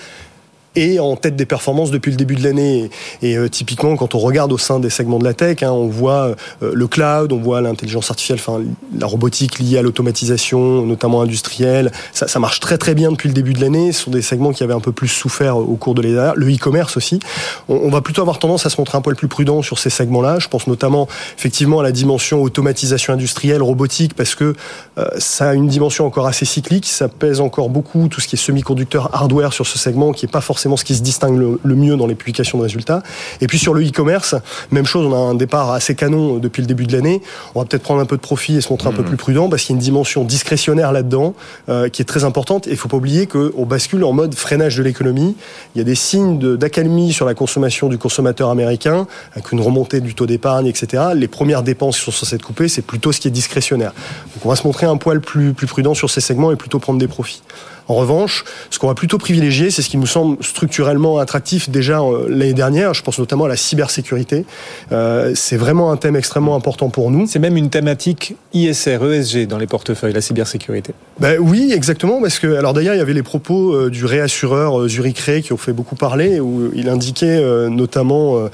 H: et en tête des performances depuis le début de l'année. Et, euh, typiquement, quand on regarde au sein des segments de la tech, hein, on voit euh, le cloud, on voit l'intelligence artificielle, enfin la robotique liée à l'automatisation, notamment industrielle. Ça, ça, marche très très bien depuis le début de l'année. Ce sont des segments qui avaient un peu plus souffert au cours de l'année. Le e-commerce aussi. On, on, va plutôt avoir tendance à se montrer un poil plus prudent sur ces segments-là. Je pense notamment effectivement à la dimension automatisation industrielle, robotique, parce que euh, ça a une dimension encore assez cyclique. Ça pèse encore beaucoup tout ce qui est semi-conducteur hardware sur ce segment, qui est pas forcément forcément ce qui se distingue le, le, mieux dans les publications de résultats. Et puis sur le e-commerce, même chose, on a un départ assez canon depuis le début de l'année. On va peut-être prendre un peu de profit et se montrer un peu plus prudent parce qu'il y a une dimension discrétionnaire là-dedans euh, qui est très importante. Et il faut pas oublier qu'on bascule en mode freinage de l'économie. Il y a des signes d'accalmie sur la consommation du consommateur américain, avec une remontée du taux d'épargne, etc. Les premières dépenses qui sont censées être coupées, c'est plutôt ce qui est discrétionnaire. Donc on va se montrer un poil plus, plus prudent sur ces segments et plutôt prendre des profits. En revanche, ce qu'on va plutôt privilégier, c'est ce qui nous semble structurellement attractif déjà euh, l'année dernière. Je pense notamment à la cybersécurité. Euh, c'est vraiment un thème extrêmement important pour nous.
B: C'est même une thématique ISR, ESG dans les portefeuilles, la cybersécurité.
H: Ben oui, exactement, parce que alors d'ailleurs il y avait les propos euh, du réassureur Zurich Re qui ont fait beaucoup parler, où il indiquait notamment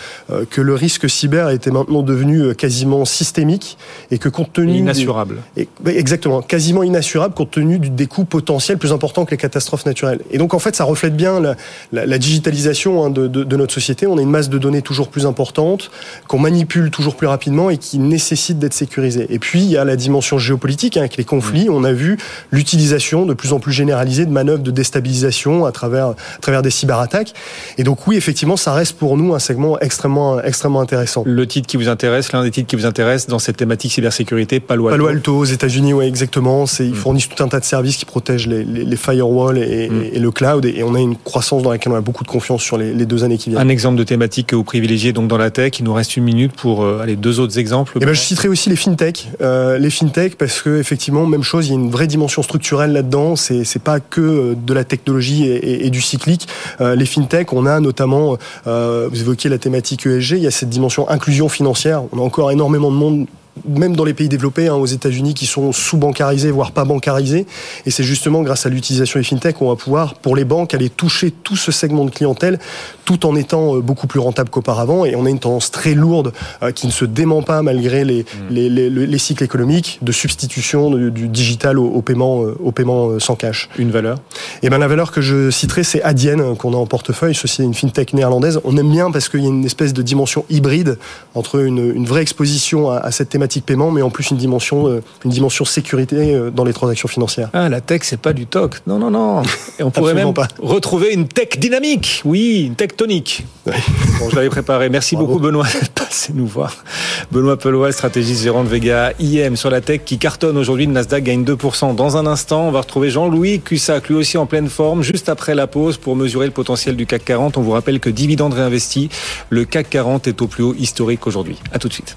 H: que le risque cyber était maintenant devenu quasiment systémique et que compte tenu
B: inassurable.
H: Ben, exactement, quasiment inassurable compte tenu des coûts potentiels plus importants que les catastrophes naturelles. Et donc en fait, ça reflète bien la, la, digitalisation hein, de, de, de, notre société. On a une masse de données toujours plus importante, qu'on manipule toujours plus rapidement et qui nécessite d'être sécurisée. Et puis il y a la dimension géopolitique hein, avec les conflits. On a vu l'utilisation de plus en plus généralisée de manœuvres de déstabilisation à travers, à travers des cyberattaques. Et donc oui, effectivement, ça reste pour nous un segment extrêmement, extrêmement intéressant.
B: Le titre qui vous intéresse, l'un des titres qui vous intéresse dans cette thématique cybersécurité, Palo Alto.
H: Palo Alto aux États-Unis, oui, exactement. Ils mm. fournissent tout un tas de services qui protègent les, les, les firewalls et, mm. et, le cloud. Et on a une croissance dans laquelle on a beaucoup de confiance sur les, les deux années qui viennent.
B: Un exemple de thématique que vous privilégiez donc dans la tech. Il nous reste une minute pour euh, aller deux autres exemples.
H: Et eh ben, je citerai aussi les fintech. Euh, les fintech parce que effectivement, même chose, il y a une vraie dimension structurelle là-dedans. C'est c'est pas que euh, de la technologie et, et du cyclique. Euh, les fintech, on a notamment, vous évoquiez la thématique ESG. Il y a cette dimension inclusion financière. On a encore énormément de monde même dans les pays développés, hein, aux États-Unis, qui sont sous-bancarisés, voire pas bancarisés. Et c'est justement grâce à l'utilisation des fintech qu'on va pouvoir, pour les banques, aller toucher tout ce segment de clientèle, tout en étant euh, beaucoup plus rentable qu'auparavant. Et on a une tendance très lourde euh, qui ne se dément pas malgré les, mm. les, les, les cycles économiques de substitution du, digital au, paiement, euh, au paiement sans cash.
B: Une valeur?
H: Et eh ben la valeur que je citerai, c'est Adyen qu'on a en portefeuille. Ceci est une fintech néerlandaise. On aime bien parce qu'il y a une espèce de dimension hybride entre une, une vraie exposition à, à cette thématique paiement, mais en plus une dimension, euh, une dimension sécurité euh, dans les transactions financières.
B: Ah, la tech, c'est pas du TOC. Non, non, non. Et on pourrait même pas. retrouver une tech dynamique. Oui, une tech tonique. Bon, je l'avais préparé. Merci beaucoup, Benoît, passé nous voir. Benoît Pelois, stratégiste gérant de Vega IM sur la tech qui cartonne aujourd'hui. Le Nasdaq gagne 2%. Dans un instant, on va retrouver Jean-Louis Cussac, lui aussi en pleine forme, juste après la pause pour mesurer le potentiel du CAC 40. On vous rappelle que dividende réinvesti, le CAC 40 est au plus haut historique aujourd'hui. À tout de suite.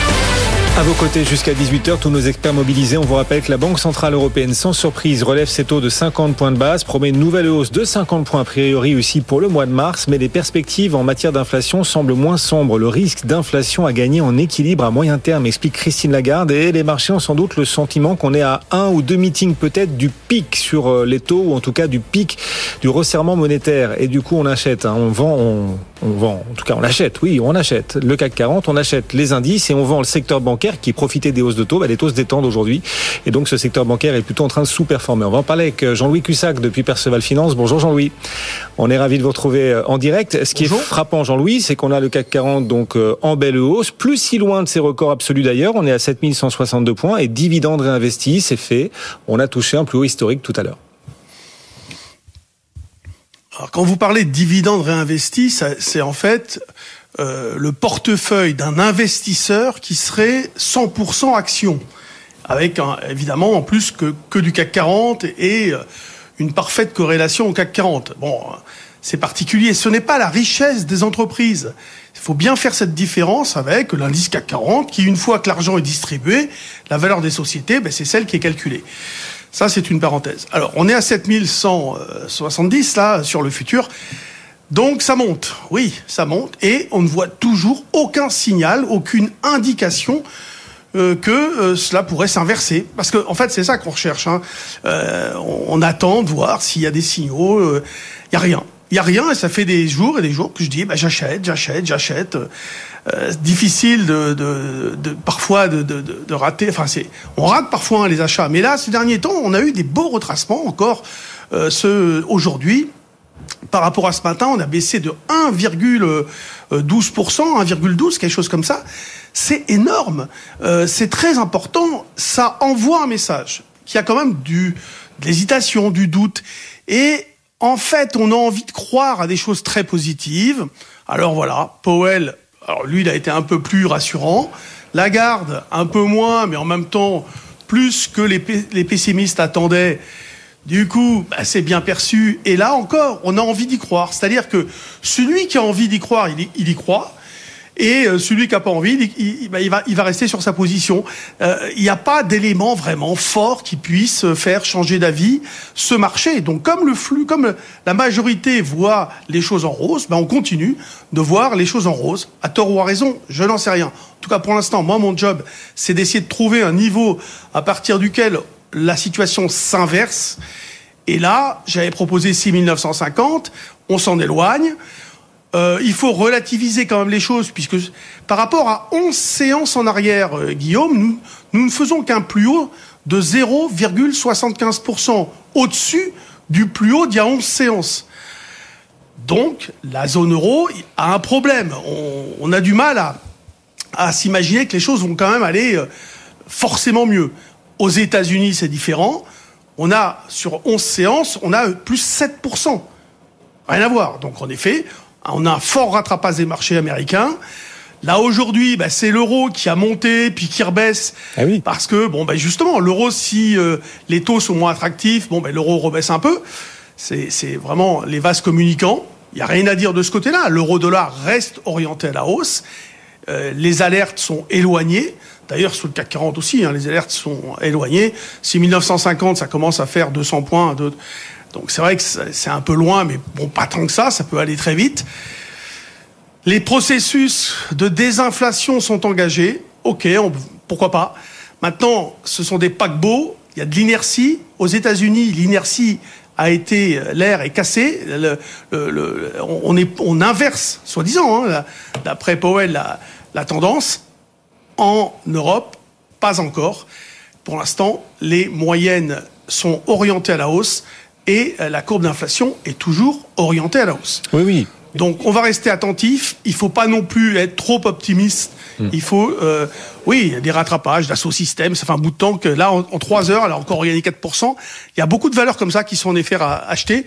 B: À vos côtés jusqu'à 18h, tous nos experts mobilisés. On vous rappelle que la Banque Centrale Européenne, sans surprise, relève ses taux de 50 points de base, promet une nouvelle hausse de 50 points a priori aussi pour le mois de mars, mais les perspectives en matière d'inflation semblent moins sombres. Le risque d'inflation a gagné en équilibre à moyen terme, explique Christine Lagarde, et les marchés ont sans doute le sentiment qu'on est à un ou deux meetings peut-être du pic sur euh, les taux, ou en tout cas du pic du resserrement monétaire. Et du coup, on achète, hein, on vend, on, on vend, en tout cas on achète, oui, on achète le CAC 40, on achète les indices et on vend le secteur bancaire qui profitait des hausses de taux. Bah, les taux se détendent aujourd'hui. Et donc, ce secteur bancaire est plutôt en train de sous-performer. On va en parler avec euh, Jean-Louis Cussac depuis Perceval Finance. Bonjour Jean-Louis. On est ravi de vous retrouver euh, en direct. Ce qui est frappant, Jean-Louis, c'est qu'on a le CAC 40 donc euh, en belle hausse, plus si loin de ses records absolus d'ailleurs. On est à 7162 points et dividendes réinvestis, c'est fait. On a touché un plus haut historique tout à l'heure.
I: Alors, quand vous parlez de dividendes réinvestis, c'est en fait euh, le portefeuille d'un investisseur qui serait 100% action, avec évidemment en plus que, que du CAC 40 et euh, une parfaite corrélation au CAC 40. Bon, c'est particulier. Ce n'est pas la richesse des entreprises. Il faut bien faire cette différence avec l'indice CAC 40, qui une fois que l'argent est distribué, la valeur des sociétés, ben, c'est celle qui est calculée. Ça, c'est une parenthèse. Alors, on est à 7170 là sur le futur. Donc ça monte, oui, ça monte, et on ne voit toujours aucun signal, aucune indication euh, que euh, cela pourrait s'inverser. Parce qu'en en fait, c'est ça qu'on recherche. Hein. Euh, on, attend de voir s'il y a des signaux. Il n'y a rien. Il n'y a rien, et ça fait des jours et des jours que je dis, bah, j'achète, j'achète, j'achète. difficile de, de, de parfois de, de, rater. Enfin, c'est, on rate parfois hein, les achats. Mais là, ces derniers temps, on a eu des beaux retracements encore. ce aujourd'hui, par rapport à ce matin, on a baissé de 1,12%, 1,12, quelque chose comme ça. C'est énorme. Euh, c'est très important. Ça envoie un message qu'il y a quand même du, de l'hésitation, du doute. Et en fait, on a envie de croire à des choses très positives. Alors voilà, Powell, alors lui, il a été un peu plus rassurant. Lagarde, un peu moins, mais en même temps, plus que les, pessimistes attendaient Du coup, bah, c'est bien perçu. Et là encore, on a envie d'y croire. C'est-à-dire que celui qui a envie d'y croire, il y croit. Et euh, celui qui n'a pas envie, il, bah, il, va, il va rester sur sa position. Euh, il n'y a pas d'élément vraiment fort qui puisse faire changer d'avis ce marché. Donc comme le flux, comme la majorité voit les choses en rose, bah, on continue de voir les choses en rose. À tort ou à raison, je n'en sais rien. En tout cas, pour l'instant, moi, mon job, c'est d'essayer de trouver un niveau à partir duquel la situation s'inverse. Et là, j'avais proposé 6950, on s'en éloigne. Euh, il faut relativiser quand même les choses, puisque par rapport à 11 séances en arrière, euh, Guillaume, nous, nous ne faisons qu'un plus haut de 0,75% au-dessus du plus haut d'il y a 11 séances. Donc, la zone euro a un problème. On, a du mal à, à s'imaginer que les choses vont quand même aller euh, forcément mieux. Aux États-Unis, c'est différent. On a, sur 11 séances, on a plus 7%. Rien à voir. Donc, en effet, on a un fort rattrapage des marchés américains. Là aujourd'hui, bah, c'est l'euro qui a monté puis qui rebaisse
B: ah oui.
I: parce que bon, bah, justement, l'euro si euh, les taux sont moins attractifs, bon, bah, l'euro rebaisse un peu. C'est vraiment les vases communicants. Il y a rien à dire de ce côté-là. L'euro-dollar reste orienté à la hausse. Euh, les alertes sont éloignées. D'ailleurs, sur le CAC 40 aussi, hein, les alertes sont éloignées. Si 1950, ça commence à faire 200 points. Donc c'est vrai que c'est un peu loin, mais bon, pas tant que ça, ça peut aller très vite. Les processus de désinflation sont engagés. Ok, pourquoi pas. Maintenant, ce sont des paquebots. Il y a de l'inertie. Aux États-Unis, l'inertie a été, l'air est cassé. On, inverse, soi-disant, hein, d'après Powell, la tendance. En Europe, pas encore. Pour l'instant, les moyennes sont orientées à la hausse et la courbe d'inflation est toujours orientée à la hausse.
B: Oui, oui.
I: Donc on va rester attentif. Il faut pas non plus être trop optimiste. Mmh. Il faut, euh, oui, il y a des rattrapages, d'assaut système. Ça fait un bout de temps que là, en, en 3 heures, elle a encore gagné 4%. Il y a beaucoup de valeurs comme ça qui sont en effet à acheter.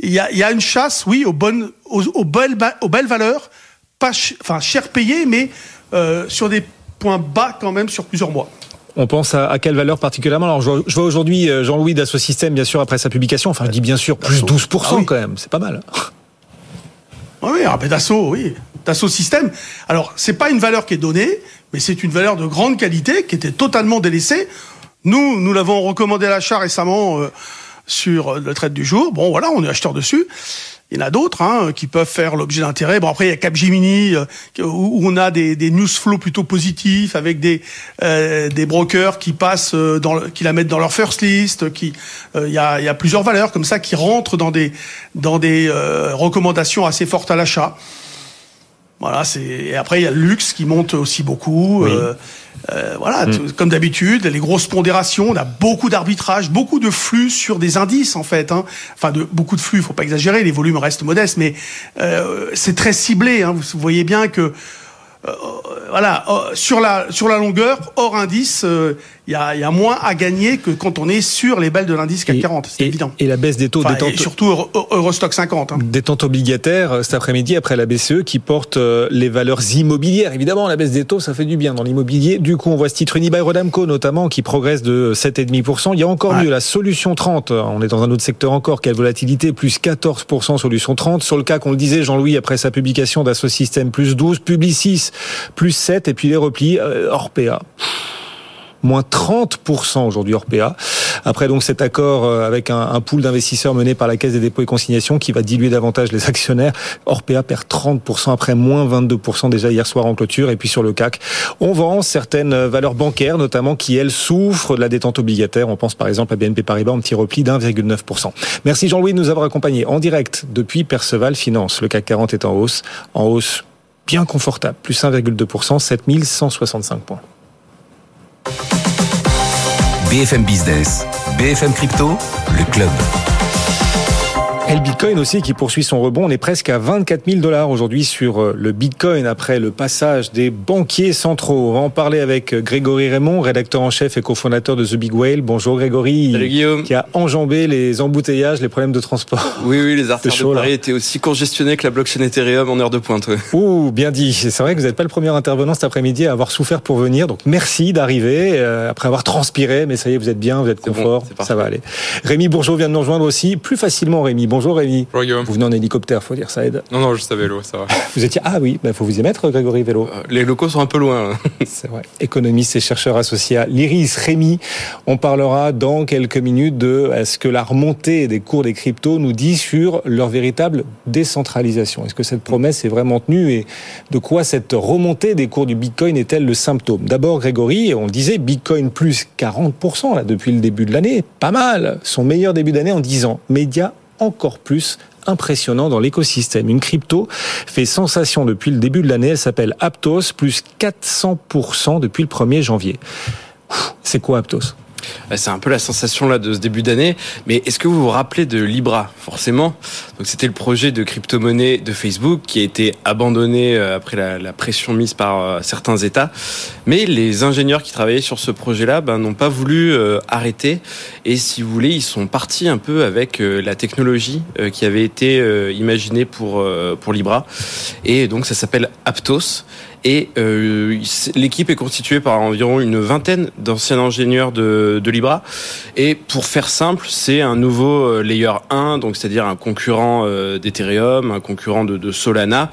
I: Il y a, il y a une chasse, oui, aux bonnes, aux, aux belles, aux belles valeurs, pas, ch enfin cher payé, mais euh, sur des points bas quand même sur plusieurs mois.
B: On pense à, à, quelle valeur particulièrement Alors, je vois, vois aujourd'hui Jean-Louis d'Asso Système, bien sûr, après sa publication. Enfin, je dis bien sûr, plus 12% ah oui. quand même. C'est pas mal.
I: Oui, un peu d'assaut, oui. Dassault Système. Alors, c'est pas une valeur qui est donnée, mais c'est une valeur de grande qualité qui était totalement délaissée. Nous, nous l'avons recommandé à l'achat récemment euh, sur le trade du jour. Bon, voilà, on est acheteur dessus. Il y en a d'autres hein, qui peuvent faire l'objet d'intérêt. Bon après il y a Capgemini euh, où, on a des, des news flow plutôt positifs avec des euh, des brokers qui passent euh, dans qui la mettent dans leur first list. Qui il y a y a plusieurs valeurs comme ça qui rentrent dans des dans des recommandations assez fortes à l'achat. Voilà, c'est et après il y a le luxe qui monte aussi beaucoup. Oui. Euh, euh, voilà, mm. comme d'habitude, les grosses pondérations, on a beaucoup d'arbitrage, beaucoup de flux sur des indices en fait. Hein. Enfin, de beaucoup de flux, faut pas exagérer, les volumes restent modestes, mais euh, c'est très ciblé. Hein. Vous voyez bien que voilà, sur la sur la longueur, hors indice, il euh, y, a, y, a, moins à gagner que quand on est sur les belles de l'indice CAC 40. C'est évident.
B: Et la baisse des taux
I: enfin,
B: tentes,
I: surtout Euro, Eurostock 50. Hein.
B: Des tentes obligataires euh, cet après-midi après la BCE qui porte les valeurs immobilières. Évidemment, la baisse des taux, ça fait du bien dans l'immobilier. Du coup, on voit ce titre Unibail Rodamco notamment qui progresse de 7,5%. Il y a encore ouais. mieux la solution 30. On est dans un autre secteur encore. Quelle volatilité? Plus 14% solution 30. Sur le cas qu'on le disait, Jean-Louis, après sa publication d'Asso Système, plus 12. Publicis, plus 7. Et puis les replis, euh, Orpea moins 30% aujourd'hui Orpea. Après donc cet accord avec un, un pool d'investisseurs mené par la Caisse des dépôts et consignations qui va diluer davantage les actionnaires, Orpea perd 30% après moins 22% déjà hier soir en clôture. Et puis sur le CAC, on vend certaines valeurs bancaires notamment qui elles souffrent de la détente obligataire. On pense par exemple à BNP Paribas, un petit repli d'1,9%. Merci Jean-Louis de nous avoir accompagnés en direct depuis Perceval Finance. Le CAC 40 est en hausse, en hausse bien confortable, plus 1,2%, 7165 points.
A: BFM Business, BFM Crypto, le club.
B: Et le Bitcoin aussi qui poursuit son rebond. On est presque à 24 000 dollars aujourd'hui sur euh, le Bitcoin après le passage des banquiers centraux. On va en parler avec euh, Grégory Raymond, rédacteur en chef et cofondateur de The Big Whale. Bonjour Grégory.
J: Salut Guillaume.
B: Qui a enjambé les embouteillages, les problèmes de transport.
J: Oui, oui, les artères de Paris étaient aussi congestionnées que la blockchain Ethereum en heure de pointe.
B: Ouh, bien dit. C'est vrai que vous n'êtes pas le premier intervenant cet après-midi à avoir souffert pour venir. Donc merci d'arriver euh, après avoir transpiré. Mais ça y est, vous êtes bien, vous êtes confort. ça va aller. Rémi Bourgeot vient de nous rejoindre aussi. Plus facilement, Rémi. Bonjour Rémi.
K: Bonjour
B: Vous venez en hélicoptère, faut dire, ça aide.
K: Non, non, juste à vélo, ça va.
B: Vous étiez ah oui, il bah, faut vous y mettre, Grégory Vélo.
J: Euh, les locaux sont un peu loin.
B: Hein. C'est vrai. Économiste et chercheur associé à l'Iris Rémi. On parlera dans quelques minutes de ce que la remontée des cours des cryptos nous dit sur leur véritable décentralisation? Est-ce que cette promesse est vraiment tenue et de quoi cette remontée des cours du Bitcoin est-elle le symptôme? D'abord, Grégory, on disait Bitcoin plus 40% là depuis le début de l'année, pas mal. Son meilleur début d'année en 10 ans. Média encore plus impressionnant dans l'écosystème. Une crypto fait sensation depuis le début de l'année. Elle s'appelle Aptos, plus 400% depuis le 1er janvier. C'est quoi Aptos?
J: C'est un peu la sensation là de ce début d'année. Mais est-ce que vous vous rappelez de Libra Forcément? Donc c'était le projet de crypto-monnaie de Facebook qui a été abandonné euh, après la, pression mise par euh, certains États. Mais les ingénieurs qui travaillaient sur ce projet-là ben, n'ont pas voulu euh, arrêter. Et si vous voulez, ils sont partis un peu avec la technologie qui avait été imaginée pour pour Libra. Et donc ça s'appelle Aptos. Et euh, l'équipe est constituée par environ une vingtaine d'anciens ingénieurs de, de, Libra. Et pour faire simple, c'est un nouveau euh, layer 1, donc c'est-à-dire un concurrent euh, d'Ethereum, un concurrent de, Solana.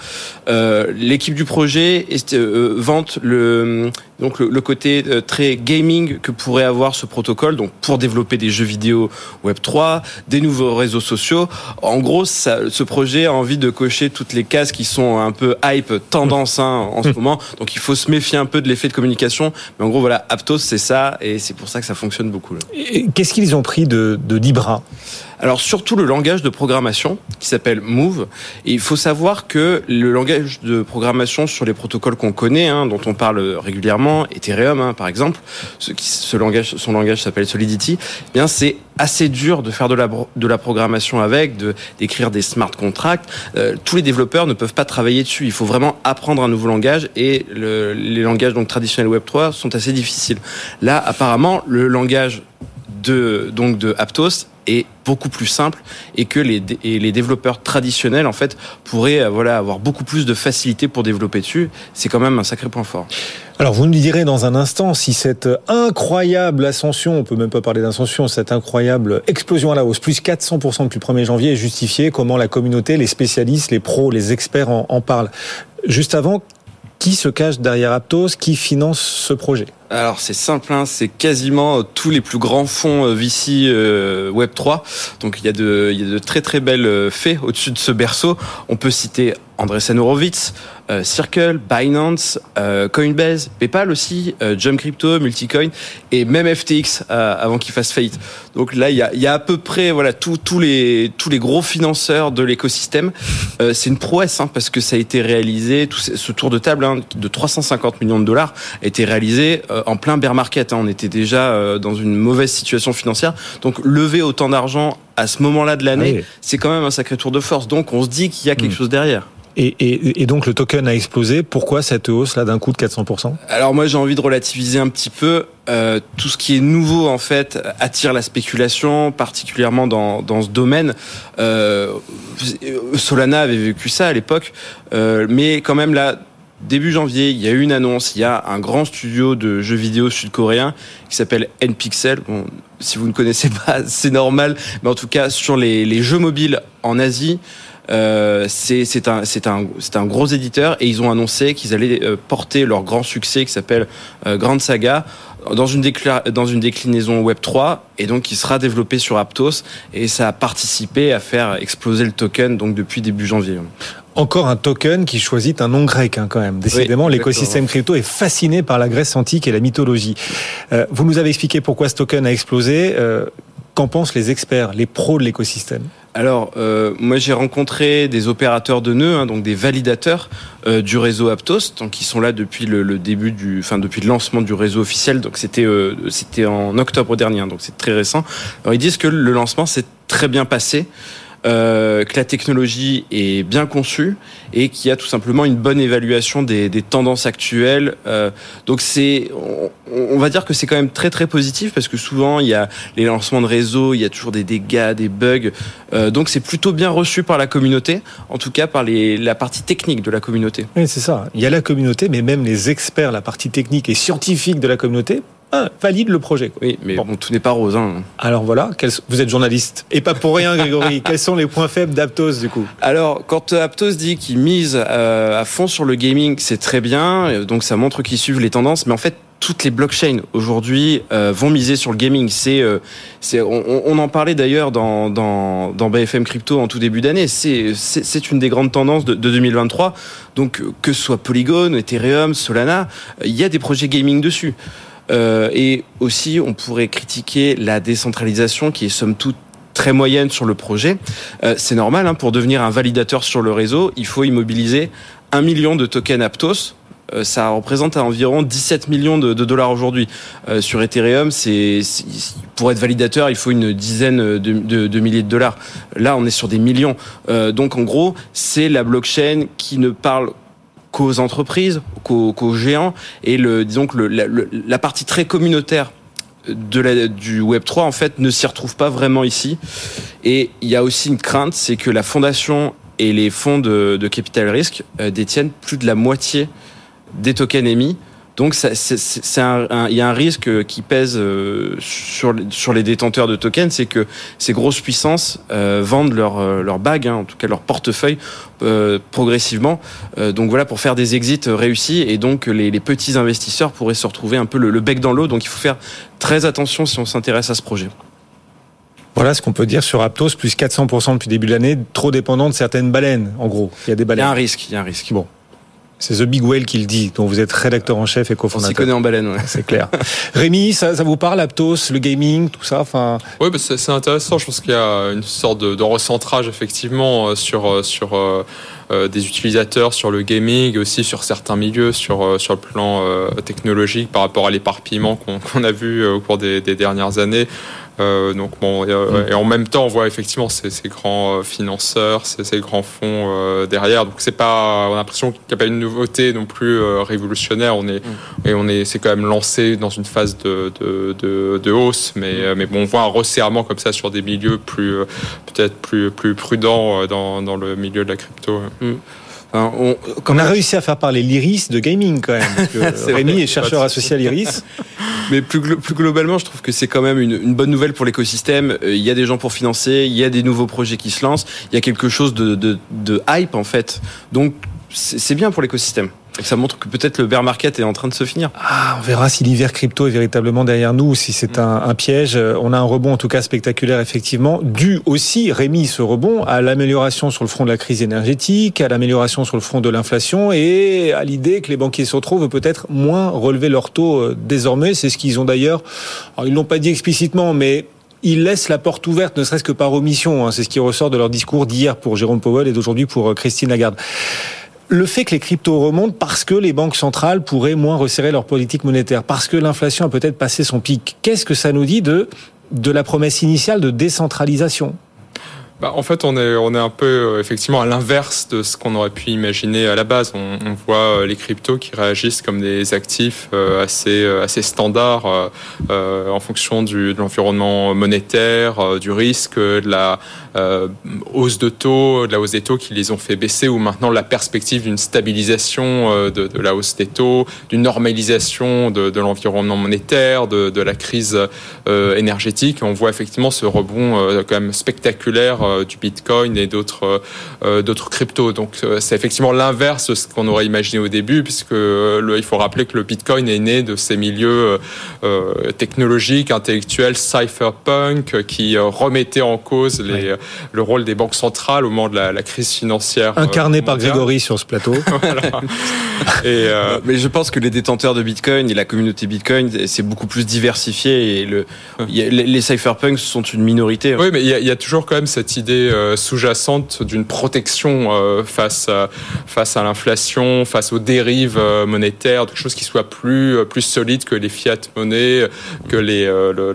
J: Euh, l'équipe du projet vante le donc le, côté euh, très gaming que pourrait avoir ce protocole, donc pour développer des jeux vidéo Web 3, des nouveaux réseaux sociaux. En gros, ça, ce projet a envie de cocher toutes les cases qui sont un peu hype, tendance hein, en ce hmm. moment. Donc il faut se méfier un peu de l'effet de communication. Mais en gros, voilà, Aptos, c'est ça, et c'est pour ça que ça fonctionne beaucoup.
B: Qu'est-ce qu'ils ont pris de, de Libra
J: alors surtout le langage de programmation qui s'appelle Move. Et il faut savoir que le langage de programmation sur les protocoles qu'on connaît, hein, dont on parle régulièrement, Ethereum hein, par exemple, ce, qui, ce langage, son langage s'appelle Solidity. Eh bien c'est assez dur de faire de la, de la programmation avec, de d'écrire des smart contracts. Euh, tous les développeurs ne peuvent pas travailler dessus. Il faut vraiment apprendre un nouveau langage et le, les langages donc traditionnels Web 3 sont assez difficiles. Là, apparemment, le langage de donc de Aptos est beaucoup plus simple et que les, les développeurs traditionnels en fait pourraient euh, voilà avoir beaucoup plus de facilité pour développer dessus. C'est quand même un sacré point fort.
B: Alors vous nous direz dans un instant si cette incroyable ascension, on peut même pas parler d'ascension, cette incroyable explosion à la hausse, plus 400% depuis le 1er janvier est justifiée, comment la communauté, les spécialistes, les pros, les experts en, en parlent. Juste avant, qui se cache derrière Aptos Qui finance ce projet
J: alors c'est simple, hein, c'est quasiment euh, tous les plus grands fonds euh, VC euh, Web 3. Donc il y a de, très très belles faits au-dessus de ce berceau. On peut citer Andresen Horowitz, euh, Circle, Binance, euh, Coinbase, PayPal aussi, euh, Jump Crypto, Multicoin et même FTX avant qu'il fasse faillite. Donc là, il y a, y a, à peu près voilà tous les tous les gros financeurs de l'écosystème. c'est une prouesse hein, parce que ça a été réalisé, tout ce tour de table hein, de 350 millions de dollars a été réalisé en plein bear market. Hein. On était déjà dans une mauvaise situation financière. Donc lever autant d'argent à ce moment-là de l'année, c'est quand même un sacré tour de force. Donc on se dit qu'il y a quelque hmm. chose derrière.
B: Et, donc le token a explosé. Pourquoi cette hausse là d'un coup de 400%
J: Alors moi j'ai envie de relativiser un petit peu. Euh, tout ce qui est nouveau en fait attire la spéculation, particulièrement dans, dans ce domaine. Euh, Solana avait vécu ça à l'époque, euh, mais quand même là. Début janvier, il y a eu une annonce. Il y a un grand studio de jeux vidéo sud-coréen qui s'appelle Npixel. Bon, si vous ne connaissez pas, c'est normal. Mais en tout cas, sur les, les jeux mobiles en Asie, euh, c'est un, un, un gros éditeur et ils ont annoncé qu'ils allaient euh, porter leur grand succès qui s'appelle euh, Grand Saga dans une, dans une déclinaison Web 3 et donc qui sera développé sur Aptos et ça a participé à faire exploser le token donc depuis début janvier.
B: Encore un token qui choisit un nom grec hein, quand même. Décidément, l'écosystème crypto est fasciné par la Grèce antique et la mythologie. vous nous avez expliqué pourquoi ce token a explosé. Qu'en pensent les experts, les pros de l'écosystème?
J: Alors, euh, moi j'ai rencontré des opérateurs de nœuds, hein, donc des validateurs euh, du réseau Aptos, donc qui sont là depuis le, début du, enfin depuis le lancement du réseau officiel. Donc c'était euh, c'était en octobre dernier, hein, donc c'est très récent. Alors ils disent que le lancement s'est très bien passé. Euh, que la technologie est bien conçue et qu'il y a tout simplement une bonne évaluation des, des tendances actuelles. Euh, donc c'est, on, on, va dire que c'est quand même très très positif parce que souvent il y a les lancements de réseaux, il y a toujours des dégâts, des bugs. Euh, donc c'est plutôt bien reçu par la communauté, en tout cas par les, la partie technique de la communauté.
B: Oui, c'est ça. Il y a la communauté, mais même les experts, la partie technique et scientifique de la communauté valide le projet.
J: Oui, mais bon. tout n'est pas rose. Hein.
B: Alors voilà, vous êtes journaliste. Et pas pour rien, Grégory. Quels sont les points faibles d'Aptos, du coup?
J: Alors, quand Aptos dit qu'il mise euh, à fond sur le gaming, c'est très bien. Donc, ça montre qu'ils suivent les tendances. Mais en fait, toutes les blockchains aujourd'hui euh, vont miser sur le gaming. C'est, euh, c'est, on, on, en parlait d'ailleurs dans, dans, dans BFM Crypto en tout début d'année. C'est, c'est, c'est une des grandes tendances de, de 2023. Donc, que ce soit Polygon, Ethereum, Solana, il y a des projets gaming dessus. Euh, et aussi, on pourrait critiquer la décentralisation qui est somme toute très moyenne sur le projet. Euh, c'est normal, hein, pour devenir un validateur sur le réseau, il faut immobiliser un million de tokens Aptos. Euh, ça représente environ 17 millions de, dollars aujourd'hui. Sur Ethereum, pour être validateur, il faut une dizaine de, milliers de dollars. Là, on est sur des millions. Donc, en gros, c'est la blockchain qui ne parle qu'aux entreprises, qu'aux géants, et le, disons que la, partie très communautaire du Web 3 en fait ne s'y retrouve pas vraiment ici. Et il y a aussi une crainte, c'est que la fondation et les fonds de, de capital risque euh, détiennent plus de la moitié des tokens émis. Donc il y a un risque qui pèse euh, sur, sur les détenteurs de tokens, c'est que ces grosses puissances euh, vendent leur, euh, leur bague, hein, en tout cas leur portefeuille, euh, progressivement. Euh, donc voilà, pour faire des exits réussis, et donc les, les petits investisseurs pourraient se retrouver un peu le, le bec dans l'eau. Donc il faut faire très attention si on s'intéresse à ce projet.
B: Voilà ce qu'on peut dire sur Aptos, plus 400% depuis le début de l'année, trop dépendant de certaines baleines, en gros. Il y a des baleines.
J: Il y a un risque, il y a un risque.
B: Bon, c'est The Big Whale qui le dit, dont vous êtes rédacteur en chef et cofondateur.
J: On s'y connaît en baleine, ouais.
B: C'est clair. Rémi, ça, ça, vous parle, Aptos, le gaming, tout ça enfin...
K: Oui, bah c'est intéressant. Je pense qu'il y a une sorte de, de recentrage, effectivement, sur, sur euh, des utilisateurs, sur le gaming, aussi sur certains milieux, sur, sur le plan euh, technologique, par rapport à l'éparpillement qu'on qu a vu au cours des, des dernières années. Euh, donc bon, et, euh, et, en même temps, on voit effectivement ces, ces grands financeurs, ces, ces grands fonds euh, derrière. Donc c'est pas, on a l'impression qu'il n'y a pas une nouveauté non plus euh, révolutionnaire. On est mm. et on est, c'est quand même lancé dans une phase de de, de, de hausse, mais mm. mais bon, on voit un resserrement comme ça sur des milieux plus peut-être plus plus prudents dans dans le milieu de la crypto.
B: Mm. Enfin, on, on, a réussi à faire parler l'Iris de gaming quand même. Parce que Rémi vrai, est chercheur associé à l'Iris.
J: Mais plus, plus, globalement, je trouve que c'est quand même une, une bonne nouvelle pour l'écosystème. Il y a des gens pour financer, il y a des nouveaux projets qui se lancent, il y a quelque chose de, de, de hype en fait. Donc c'est bien pour l'écosystème. Et ça montre que peut-être le bear market est en train de se finir.
B: Ah, on verra si l'hiver crypto est véritablement derrière nous, si c'est un, un, piège. On a un rebond en tout cas spectaculaire effectivement, dû aussi, Rémi, ce rebond à l'amélioration sur le front de la crise énergétique, à l'amélioration sur le front de l'inflation et à l'idée que les banquiers se retrouvent peut-être moins relever leur taux désormais. C'est ce qu'ils ont d'ailleurs, ils l'ont pas dit explicitement, mais ils laissent la porte ouverte, ne serait-ce que par omission. Hein. C'est ce qui ressort de leur discours d'hier pour Jérôme Powell et d'aujourd'hui pour Christine Lagarde le fait que les cryptos remontent parce que les banques centrales pourraient moins resserrer leur politique monétaire, parce que l'inflation a peut-être passé son pic. Qu'est-ce que ça nous dit de, de la promesse initiale de décentralisation?
K: Bah, en fait, on est, on est un peu euh, effectivement à l'inverse de ce qu'on aurait pu imaginer à la base. On, voit euh, les cryptos qui réagissent comme des actifs euh, assez, assez standards en fonction de l'environnement monétaire, du risque, de la hausse de taux, de la hausse des taux qui les ont fait baisser, ou maintenant la perspective d'une stabilisation de, la hausse des taux, d'une normalisation de, l'environnement monétaire, de la crise énergétique. on voit effectivement ce rebond quand même spectaculaire du Bitcoin et d'autres euh, d'autres cryptos. Donc euh, c'est effectivement l'inverse de ce qu'on aurait imaginé au début, puisque le, il faut rappeler que le Bitcoin est né de ces milieux euh, technologiques, intellectuels, cypherpunk, qui remettaient en cause les, ouais. le rôle des banques centrales au moment de la, la crise financière.
B: Incarné par Grégory sur ce plateau.
J: et Mais je pense que les détenteurs de Bitcoin et la communauté Bitcoin, c'est beaucoup plus diversifié et le, les, les cypherpunks sont une minorité.
K: Oui, mais il y, a, il y a toujours quand même cette idée sous-jacente d'une protection face à, face à l'inflation, face aux dérives monétaires, quelque chose qui soit plus plus solide que les fiat monnaies, que les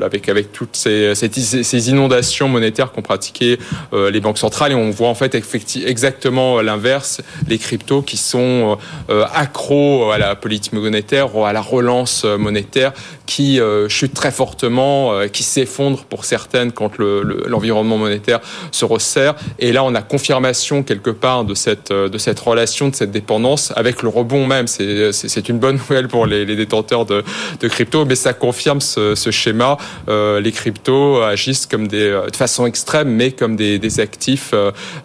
K: avec avec toutes ces, ces, inondations monétaires qu'ont pratiqué les banques centrales. Et on voit en fait exactement l'inverse, les cryptos qui sont accros à la politique monétaire, à la relance monétaire qui euh, chute très fortement, euh, qui s'effondre pour certaines quand l'environnement monétaire se resserre. Et là, on a confirmation quelque part de cette, euh, de cette relation, de cette dépendance avec le rebond même. C'est une bonne nouvelle pour les, détenteurs de, crypto, mais ça confirme ce, schéma. les cryptos agissent comme de façon extrême, mais comme des, des actifs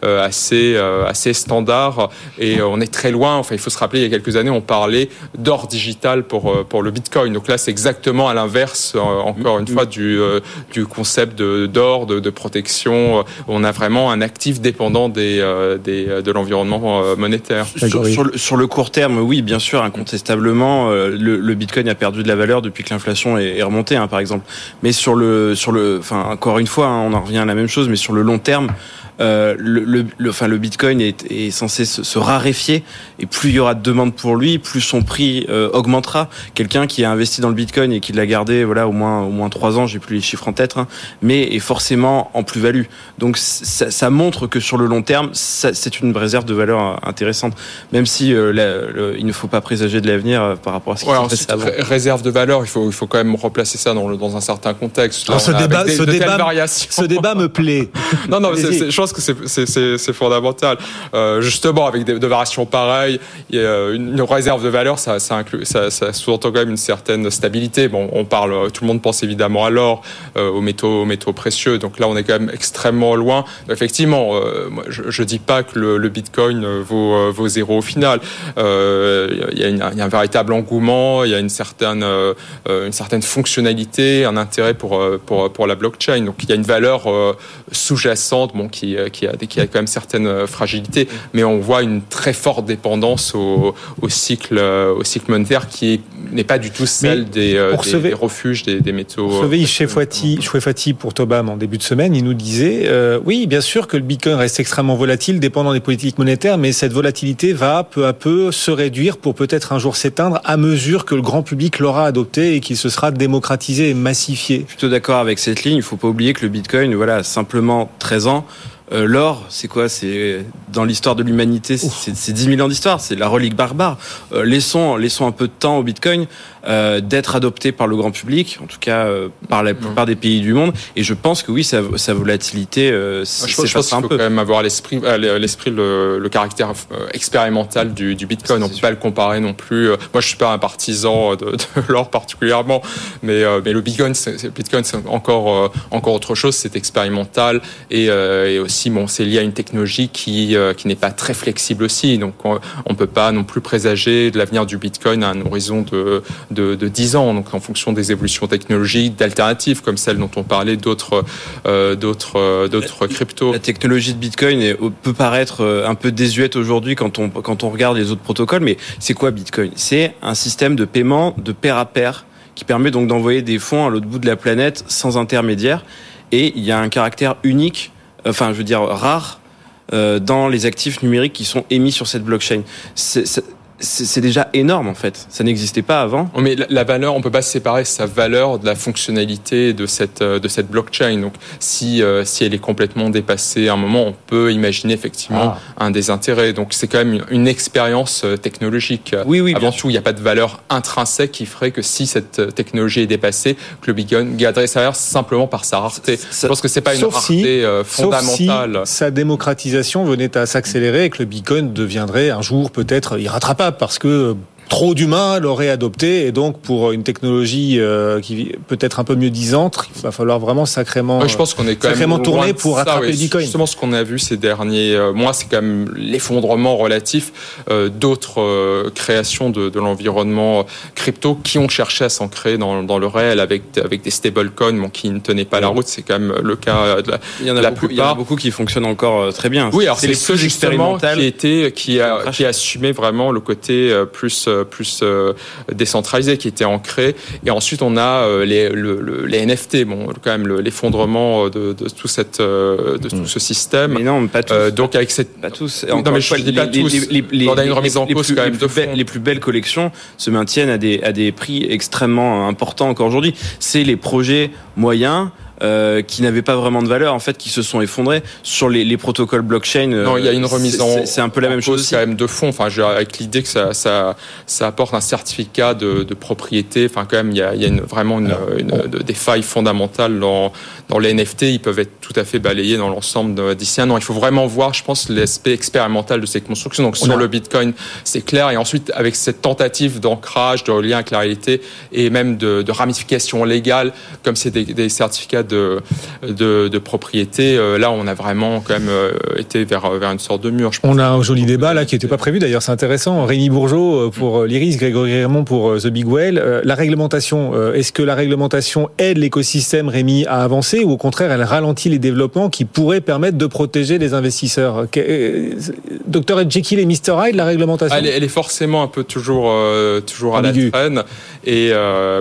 K: assez, assez standards. Et on est très loin. Enfin, il faut se rappeler, il y a quelques années, on parlait d'or digital pour, pour le Bitcoin. Donc là, c'est exactement à l'inverse, euh, encore une fois, du, euh, du concept d'or, de, de, protection. Euh, on a vraiment un actif dépendant des, des de l'environnement monétaire.
J: Sur, sur, le, court terme, oui, bien sûr, incontestablement, le, le Bitcoin a perdu de la valeur depuis que l'inflation est, remontée, hein, par exemple. Mais sur le, sur le, enfin, encore une fois, hein, on en revient à la même chose, mais sur le long terme, euh, le, le, enfin, le Bitcoin est, est censé se, raréfier et plus il y aura de demande pour lui, plus son prix euh, augmentera. Quelqu'un qui a investi dans le Bitcoin et qui l'a gardé voilà au moins au moins trois ans, j'ai plus les chiffres en tête, hein, mais est forcément en plus-value. Donc ça, ça, montre que sur le long terme, c'est une réserve de valeur intéressante, même si euh, il ne faut pas présager de l'avenir par rapport à ce qui
K: ouais, se passe Réserve de valeur, il faut il faut quand même replacer ça dans, dans un certain contexte.
B: Alors, ce, débat, ce, débat, ce débat me plaît.
K: non non, je pense que c'est fondamental. Euh, justement, avec des, variations pareilles, une réserve de valeur, ça, ça, ça, sous-entend quand même une certaine stabilité. Bon, on parle, tout le monde pense évidemment à l'or, euh, aux métaux, aux métaux précieux. Donc là, on est quand même extrêmement loin. Effectivement, euh, je, je dis pas que le, Bitcoin vaut, euh, zéro au final. Euh, il, y a un véritable engouement, il y a une certaine, euh, une certaine fonctionnalité, un intérêt pour, pour, pour la blockchain. Donc il y a une valeur sous-jacente, bon, qui, qui a, qui a quand même certaines euh, fragilités, mais on voit une très forte dépendance au, au cycle, euh, au cycle monétaire qui n'est pas du tout celle des, euh, des, refuges des, des métaux.
B: Pour sauver Fouati pour Tobam en début de semaine, il nous disait oui, bien sûr que le Bitcoin reste extrêmement volatile, dépendant des politiques monétaires, mais cette volatilité va peu à peu se réduire pour peut-être un jour s'éteindre à mesure que le grand public l'aura adopté et qu'il se sera démocratisé et massifié.
J: Plutôt d'accord avec cette ligne. Il ne faut pas oublier que le Bitcoin, voilà, simplement 13 ans. Euh, l'or, c'est quoi? C'est dans l'histoire de l'humanité, c'est 10 000 ans d'histoire, c'est la relique barbare. Euh, laissons, laissons un peu de temps au Bitcoin euh, d'être adopté par le grand public, en tout cas euh, par la plupart des pays du monde. Et je pense que oui, sa, sa volatilité, euh,
K: je pense, je pense qu'il faut quand même avoir à l'esprit, l'esprit le, le, caractère expérimental du, du Bitcoin. On peut pas le comparer non plus. Moi, je suis pas un partisan de, de l'or particulièrement, mais mais le Bitcoin, c'est, Bitcoin, c'est encore encore autre chose. C'est expérimental et, et aussi bon, c'est lié à une technologie qui qui n'est pas très flexible aussi. Donc, on, on peut pas non plus présager de l'avenir du Bitcoin à un horizon de de, de 10 ans, donc en fonction des évolutions technologiques, d'alternatives comme celles dont on parlait, d'autres euh, d'autres euh, d'autres cryptos.
J: La technologie de Bitcoin est, peut paraître euh, un peu désuète aujourd'hui quand on quand on regarde les autres protocoles, mais c'est quoi Bitcoin? C'est un système de paiement de pair à pair qui permet donc d'envoyer des fonds à l'autre bout de la planète sans intermédiaire. Et il y a un caractère unique, enfin je veux dire rare, dans les actifs numériques qui sont émis sur cette blockchain c'est déjà énorme en fait. Ça n'existait pas avant.
K: Mais la, valeur, on peut pas séparer sa valeur de la fonctionnalité de cette euh, de cette blockchain. Donc si euh, si elle est complètement dépassée à un moment, on peut imaginer effectivement ah. un désintérêt. Donc c'est quand même une, expérience euh, technologique.
J: Oui oui.
K: Avant tout, il n'y a pas de valeur intrinsèque qui ferait que si cette technologie est dépassée, que le Bitcoin garderait sa valeur simplement par sa rareté. Je pense que c'est pas une rareté fondamentale.
B: Sauf si sa démocratisation venait à s'accélérer et que le Bitcoin deviendrait un jour peut-être irrattrapable parce que trop d'humains l'auraient adopté et donc pour une technologie euh, qui peut être un peu mieux disante, il va falloir vraiment sacrément,
K: je pense qu'on est quand
B: sacrément
K: même
B: tourner pour attraper le Bitcoin.
K: Justement, ce qu'on a vu ces derniers euh, mois, c'est quand même l'effondrement relatif euh, d'autres créations de, de l'environnement crypto qui ont cherché à s'ancrer dans, dans le réel avec avec des stablecoins bon, qui ne tenaient pas la route. C'est quand même le cas de la,
J: il y en a
K: la
J: beaucoup,
K: plupart.
J: Il y en a beaucoup qui fonctionnent encore très bien.
K: Oui, alors c'est ce justement qui était qui a qui assumé vraiment le côté plus plus décentralisé qui était ancré. Et ensuite, on a les, les NFT, bon, quand même l'effondrement de, de, tout cette de tout hmm. ce système.
J: Mais non, pas tous.
K: donc avec cette
J: pas tous.
K: non, mais je dis pas tous. on a une remise en cause quand même de
J: fond. Les plus belles collections se maintiennent à des à des prix extrêmement importants encore aujourd'hui. C'est les projets moyens euh, qui n'avaient pas vraiment de valeur en fait qui se sont effondrés sur les, les protocoles blockchain
K: non il y a une euh, remise en
J: c'est un peu la même chose
K: quand même de fond. Enfin avec l'idée que ça, ça ça apporte un certificat de, de propriété enfin quand même il y a, il y a une, vraiment une, une, des failles fondamentales dans dans les NFT ils peuvent être tout à fait balayés dans l'ensemble d'ici un an. Il faut vraiment voir je pense l'aspect expérimental de ces constructions. Donc sur le Bitcoin c'est clair. Et ensuite avec cette tentative d'ancrage de lien avec la réalité et même de, de ramification légale comme c'est des, des certificats de, de, propriété, euh, là, on a vraiment quand même euh, été vers, vers une sorte de mur.
B: On a un joli débat là qui n'était pas prévu d'ailleurs, c'est intéressant. Rémi Bourgeot euh, pour l'Iris, Grégory Raymond pour The Big Whale. La réglementation, est-ce que la réglementation aide l'écosystème, Rémi, à avancer ou au contraire, elle ralentit les développements qui pourraient permettre de protéger les investisseurs? Docteur Jekyll et Mr Hyde, la réglementation?
K: Elle est, forcément un peu toujours, toujours à la traîne. Et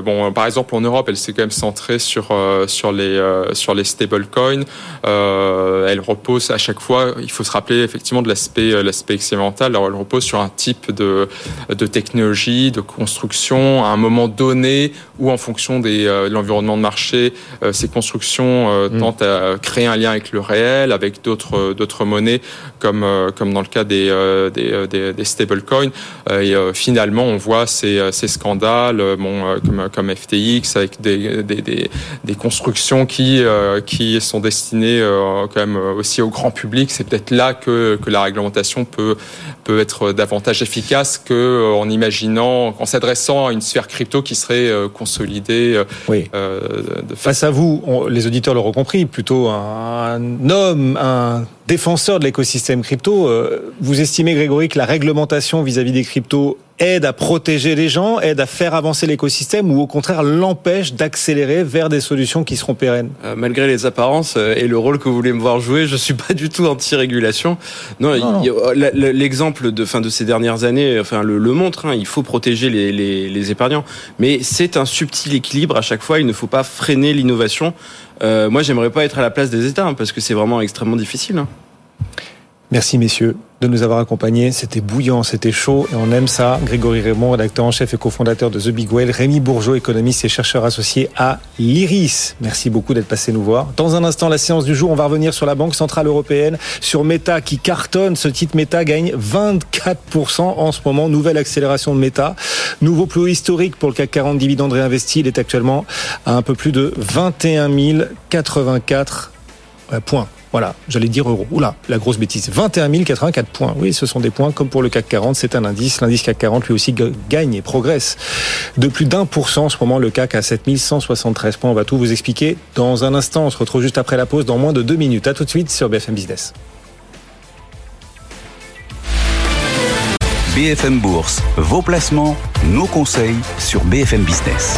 K: bon, par exemple, en Europe, elle s'est quand même centrée sur, sur les euh, sur les stablecoins. Euh, elle repose à chaque fois, il faut se rappeler effectivement de l'aspect euh, l'aspect expérimental. Alors, elle repose sur un type de de technologie, de construction à un moment donné où en fonction des, de l'environnement de marché, ces constructions mm. tentent à créer un lien avec le réel, avec d'autres d'autres monnaies comme comme dans le cas des des, des, des stablecoins. et finalement, on voit ces, ces scandales, bon, comme comme FTX avec des, des, des constructions qui euh, qui sont destinés euh, quand même aussi au grand public. C'est peut-être là que que la réglementation peut peut être davantage efficace que euh, en imaginant, en s'adressant à une sphère crypto qui serait consolidée.
B: Oui. Face à vous, les auditeurs l'auront compris, plutôt un homme, un défenseur de l'écosystème crypto. Vous estimez, Grégory, que la réglementation vis-à-vis des cryptos aide à protéger les gens, aide à faire avancer l'écosystème ou au contraire l'empêche d'accélérer vers des solutions qui seront pérennes
J: euh, Malgré les apparences euh, et le rôle que vous voulez me voir jouer, je suis pas du tout anti-régulation. Non, l'exemple de fin de ces dernières années, enfin le, le montre. Hein, il faut protéger les, les, les épargnants, mais c'est un subtil équilibre à chaque fois. Il ne faut pas freiner l'innovation. Euh, moi, j'aimerais pas être à la place des États hein, parce que c'est vraiment extrêmement difficile. Hein.
B: Merci messieurs de nous avoir accompagnés. C'était bouillant, c'était chaud et on aime ça. Grégory Raymond, rédacteur en chef et cofondateur de The Big Whale. Rémi Bourgeot, économiste et chercheur associé à l'IRIS. Merci beaucoup d'être passé nous voir. Dans un instant, la séance du jour, on va revenir sur la Banque Centrale Européenne, sur Meta qui cartonne. Ce titre Meta gagne 24% en ce moment. Nouvelle accélération de Meta. Nouveau plus historique pour le CAC 40 dividende réinvesti. Il est actuellement à un peu plus de 21 084 points. Voilà, j'allais dire euros. Oula, la grosse bêtise. 21 084 points. Oui, ce sont des points comme pour le CAC 40. C'est un indice. L'indice CAC 40 lui aussi gagne et progresse de plus d'un pour cent. En ce moment, le CAC à 7173 points. On va tout vous expliquer dans un instant. On se retrouve juste après la pause dans moins de deux minutes. À tout de suite sur BFM Business.
A: BFM Bourse, vos placements, nos conseils sur BFM Business.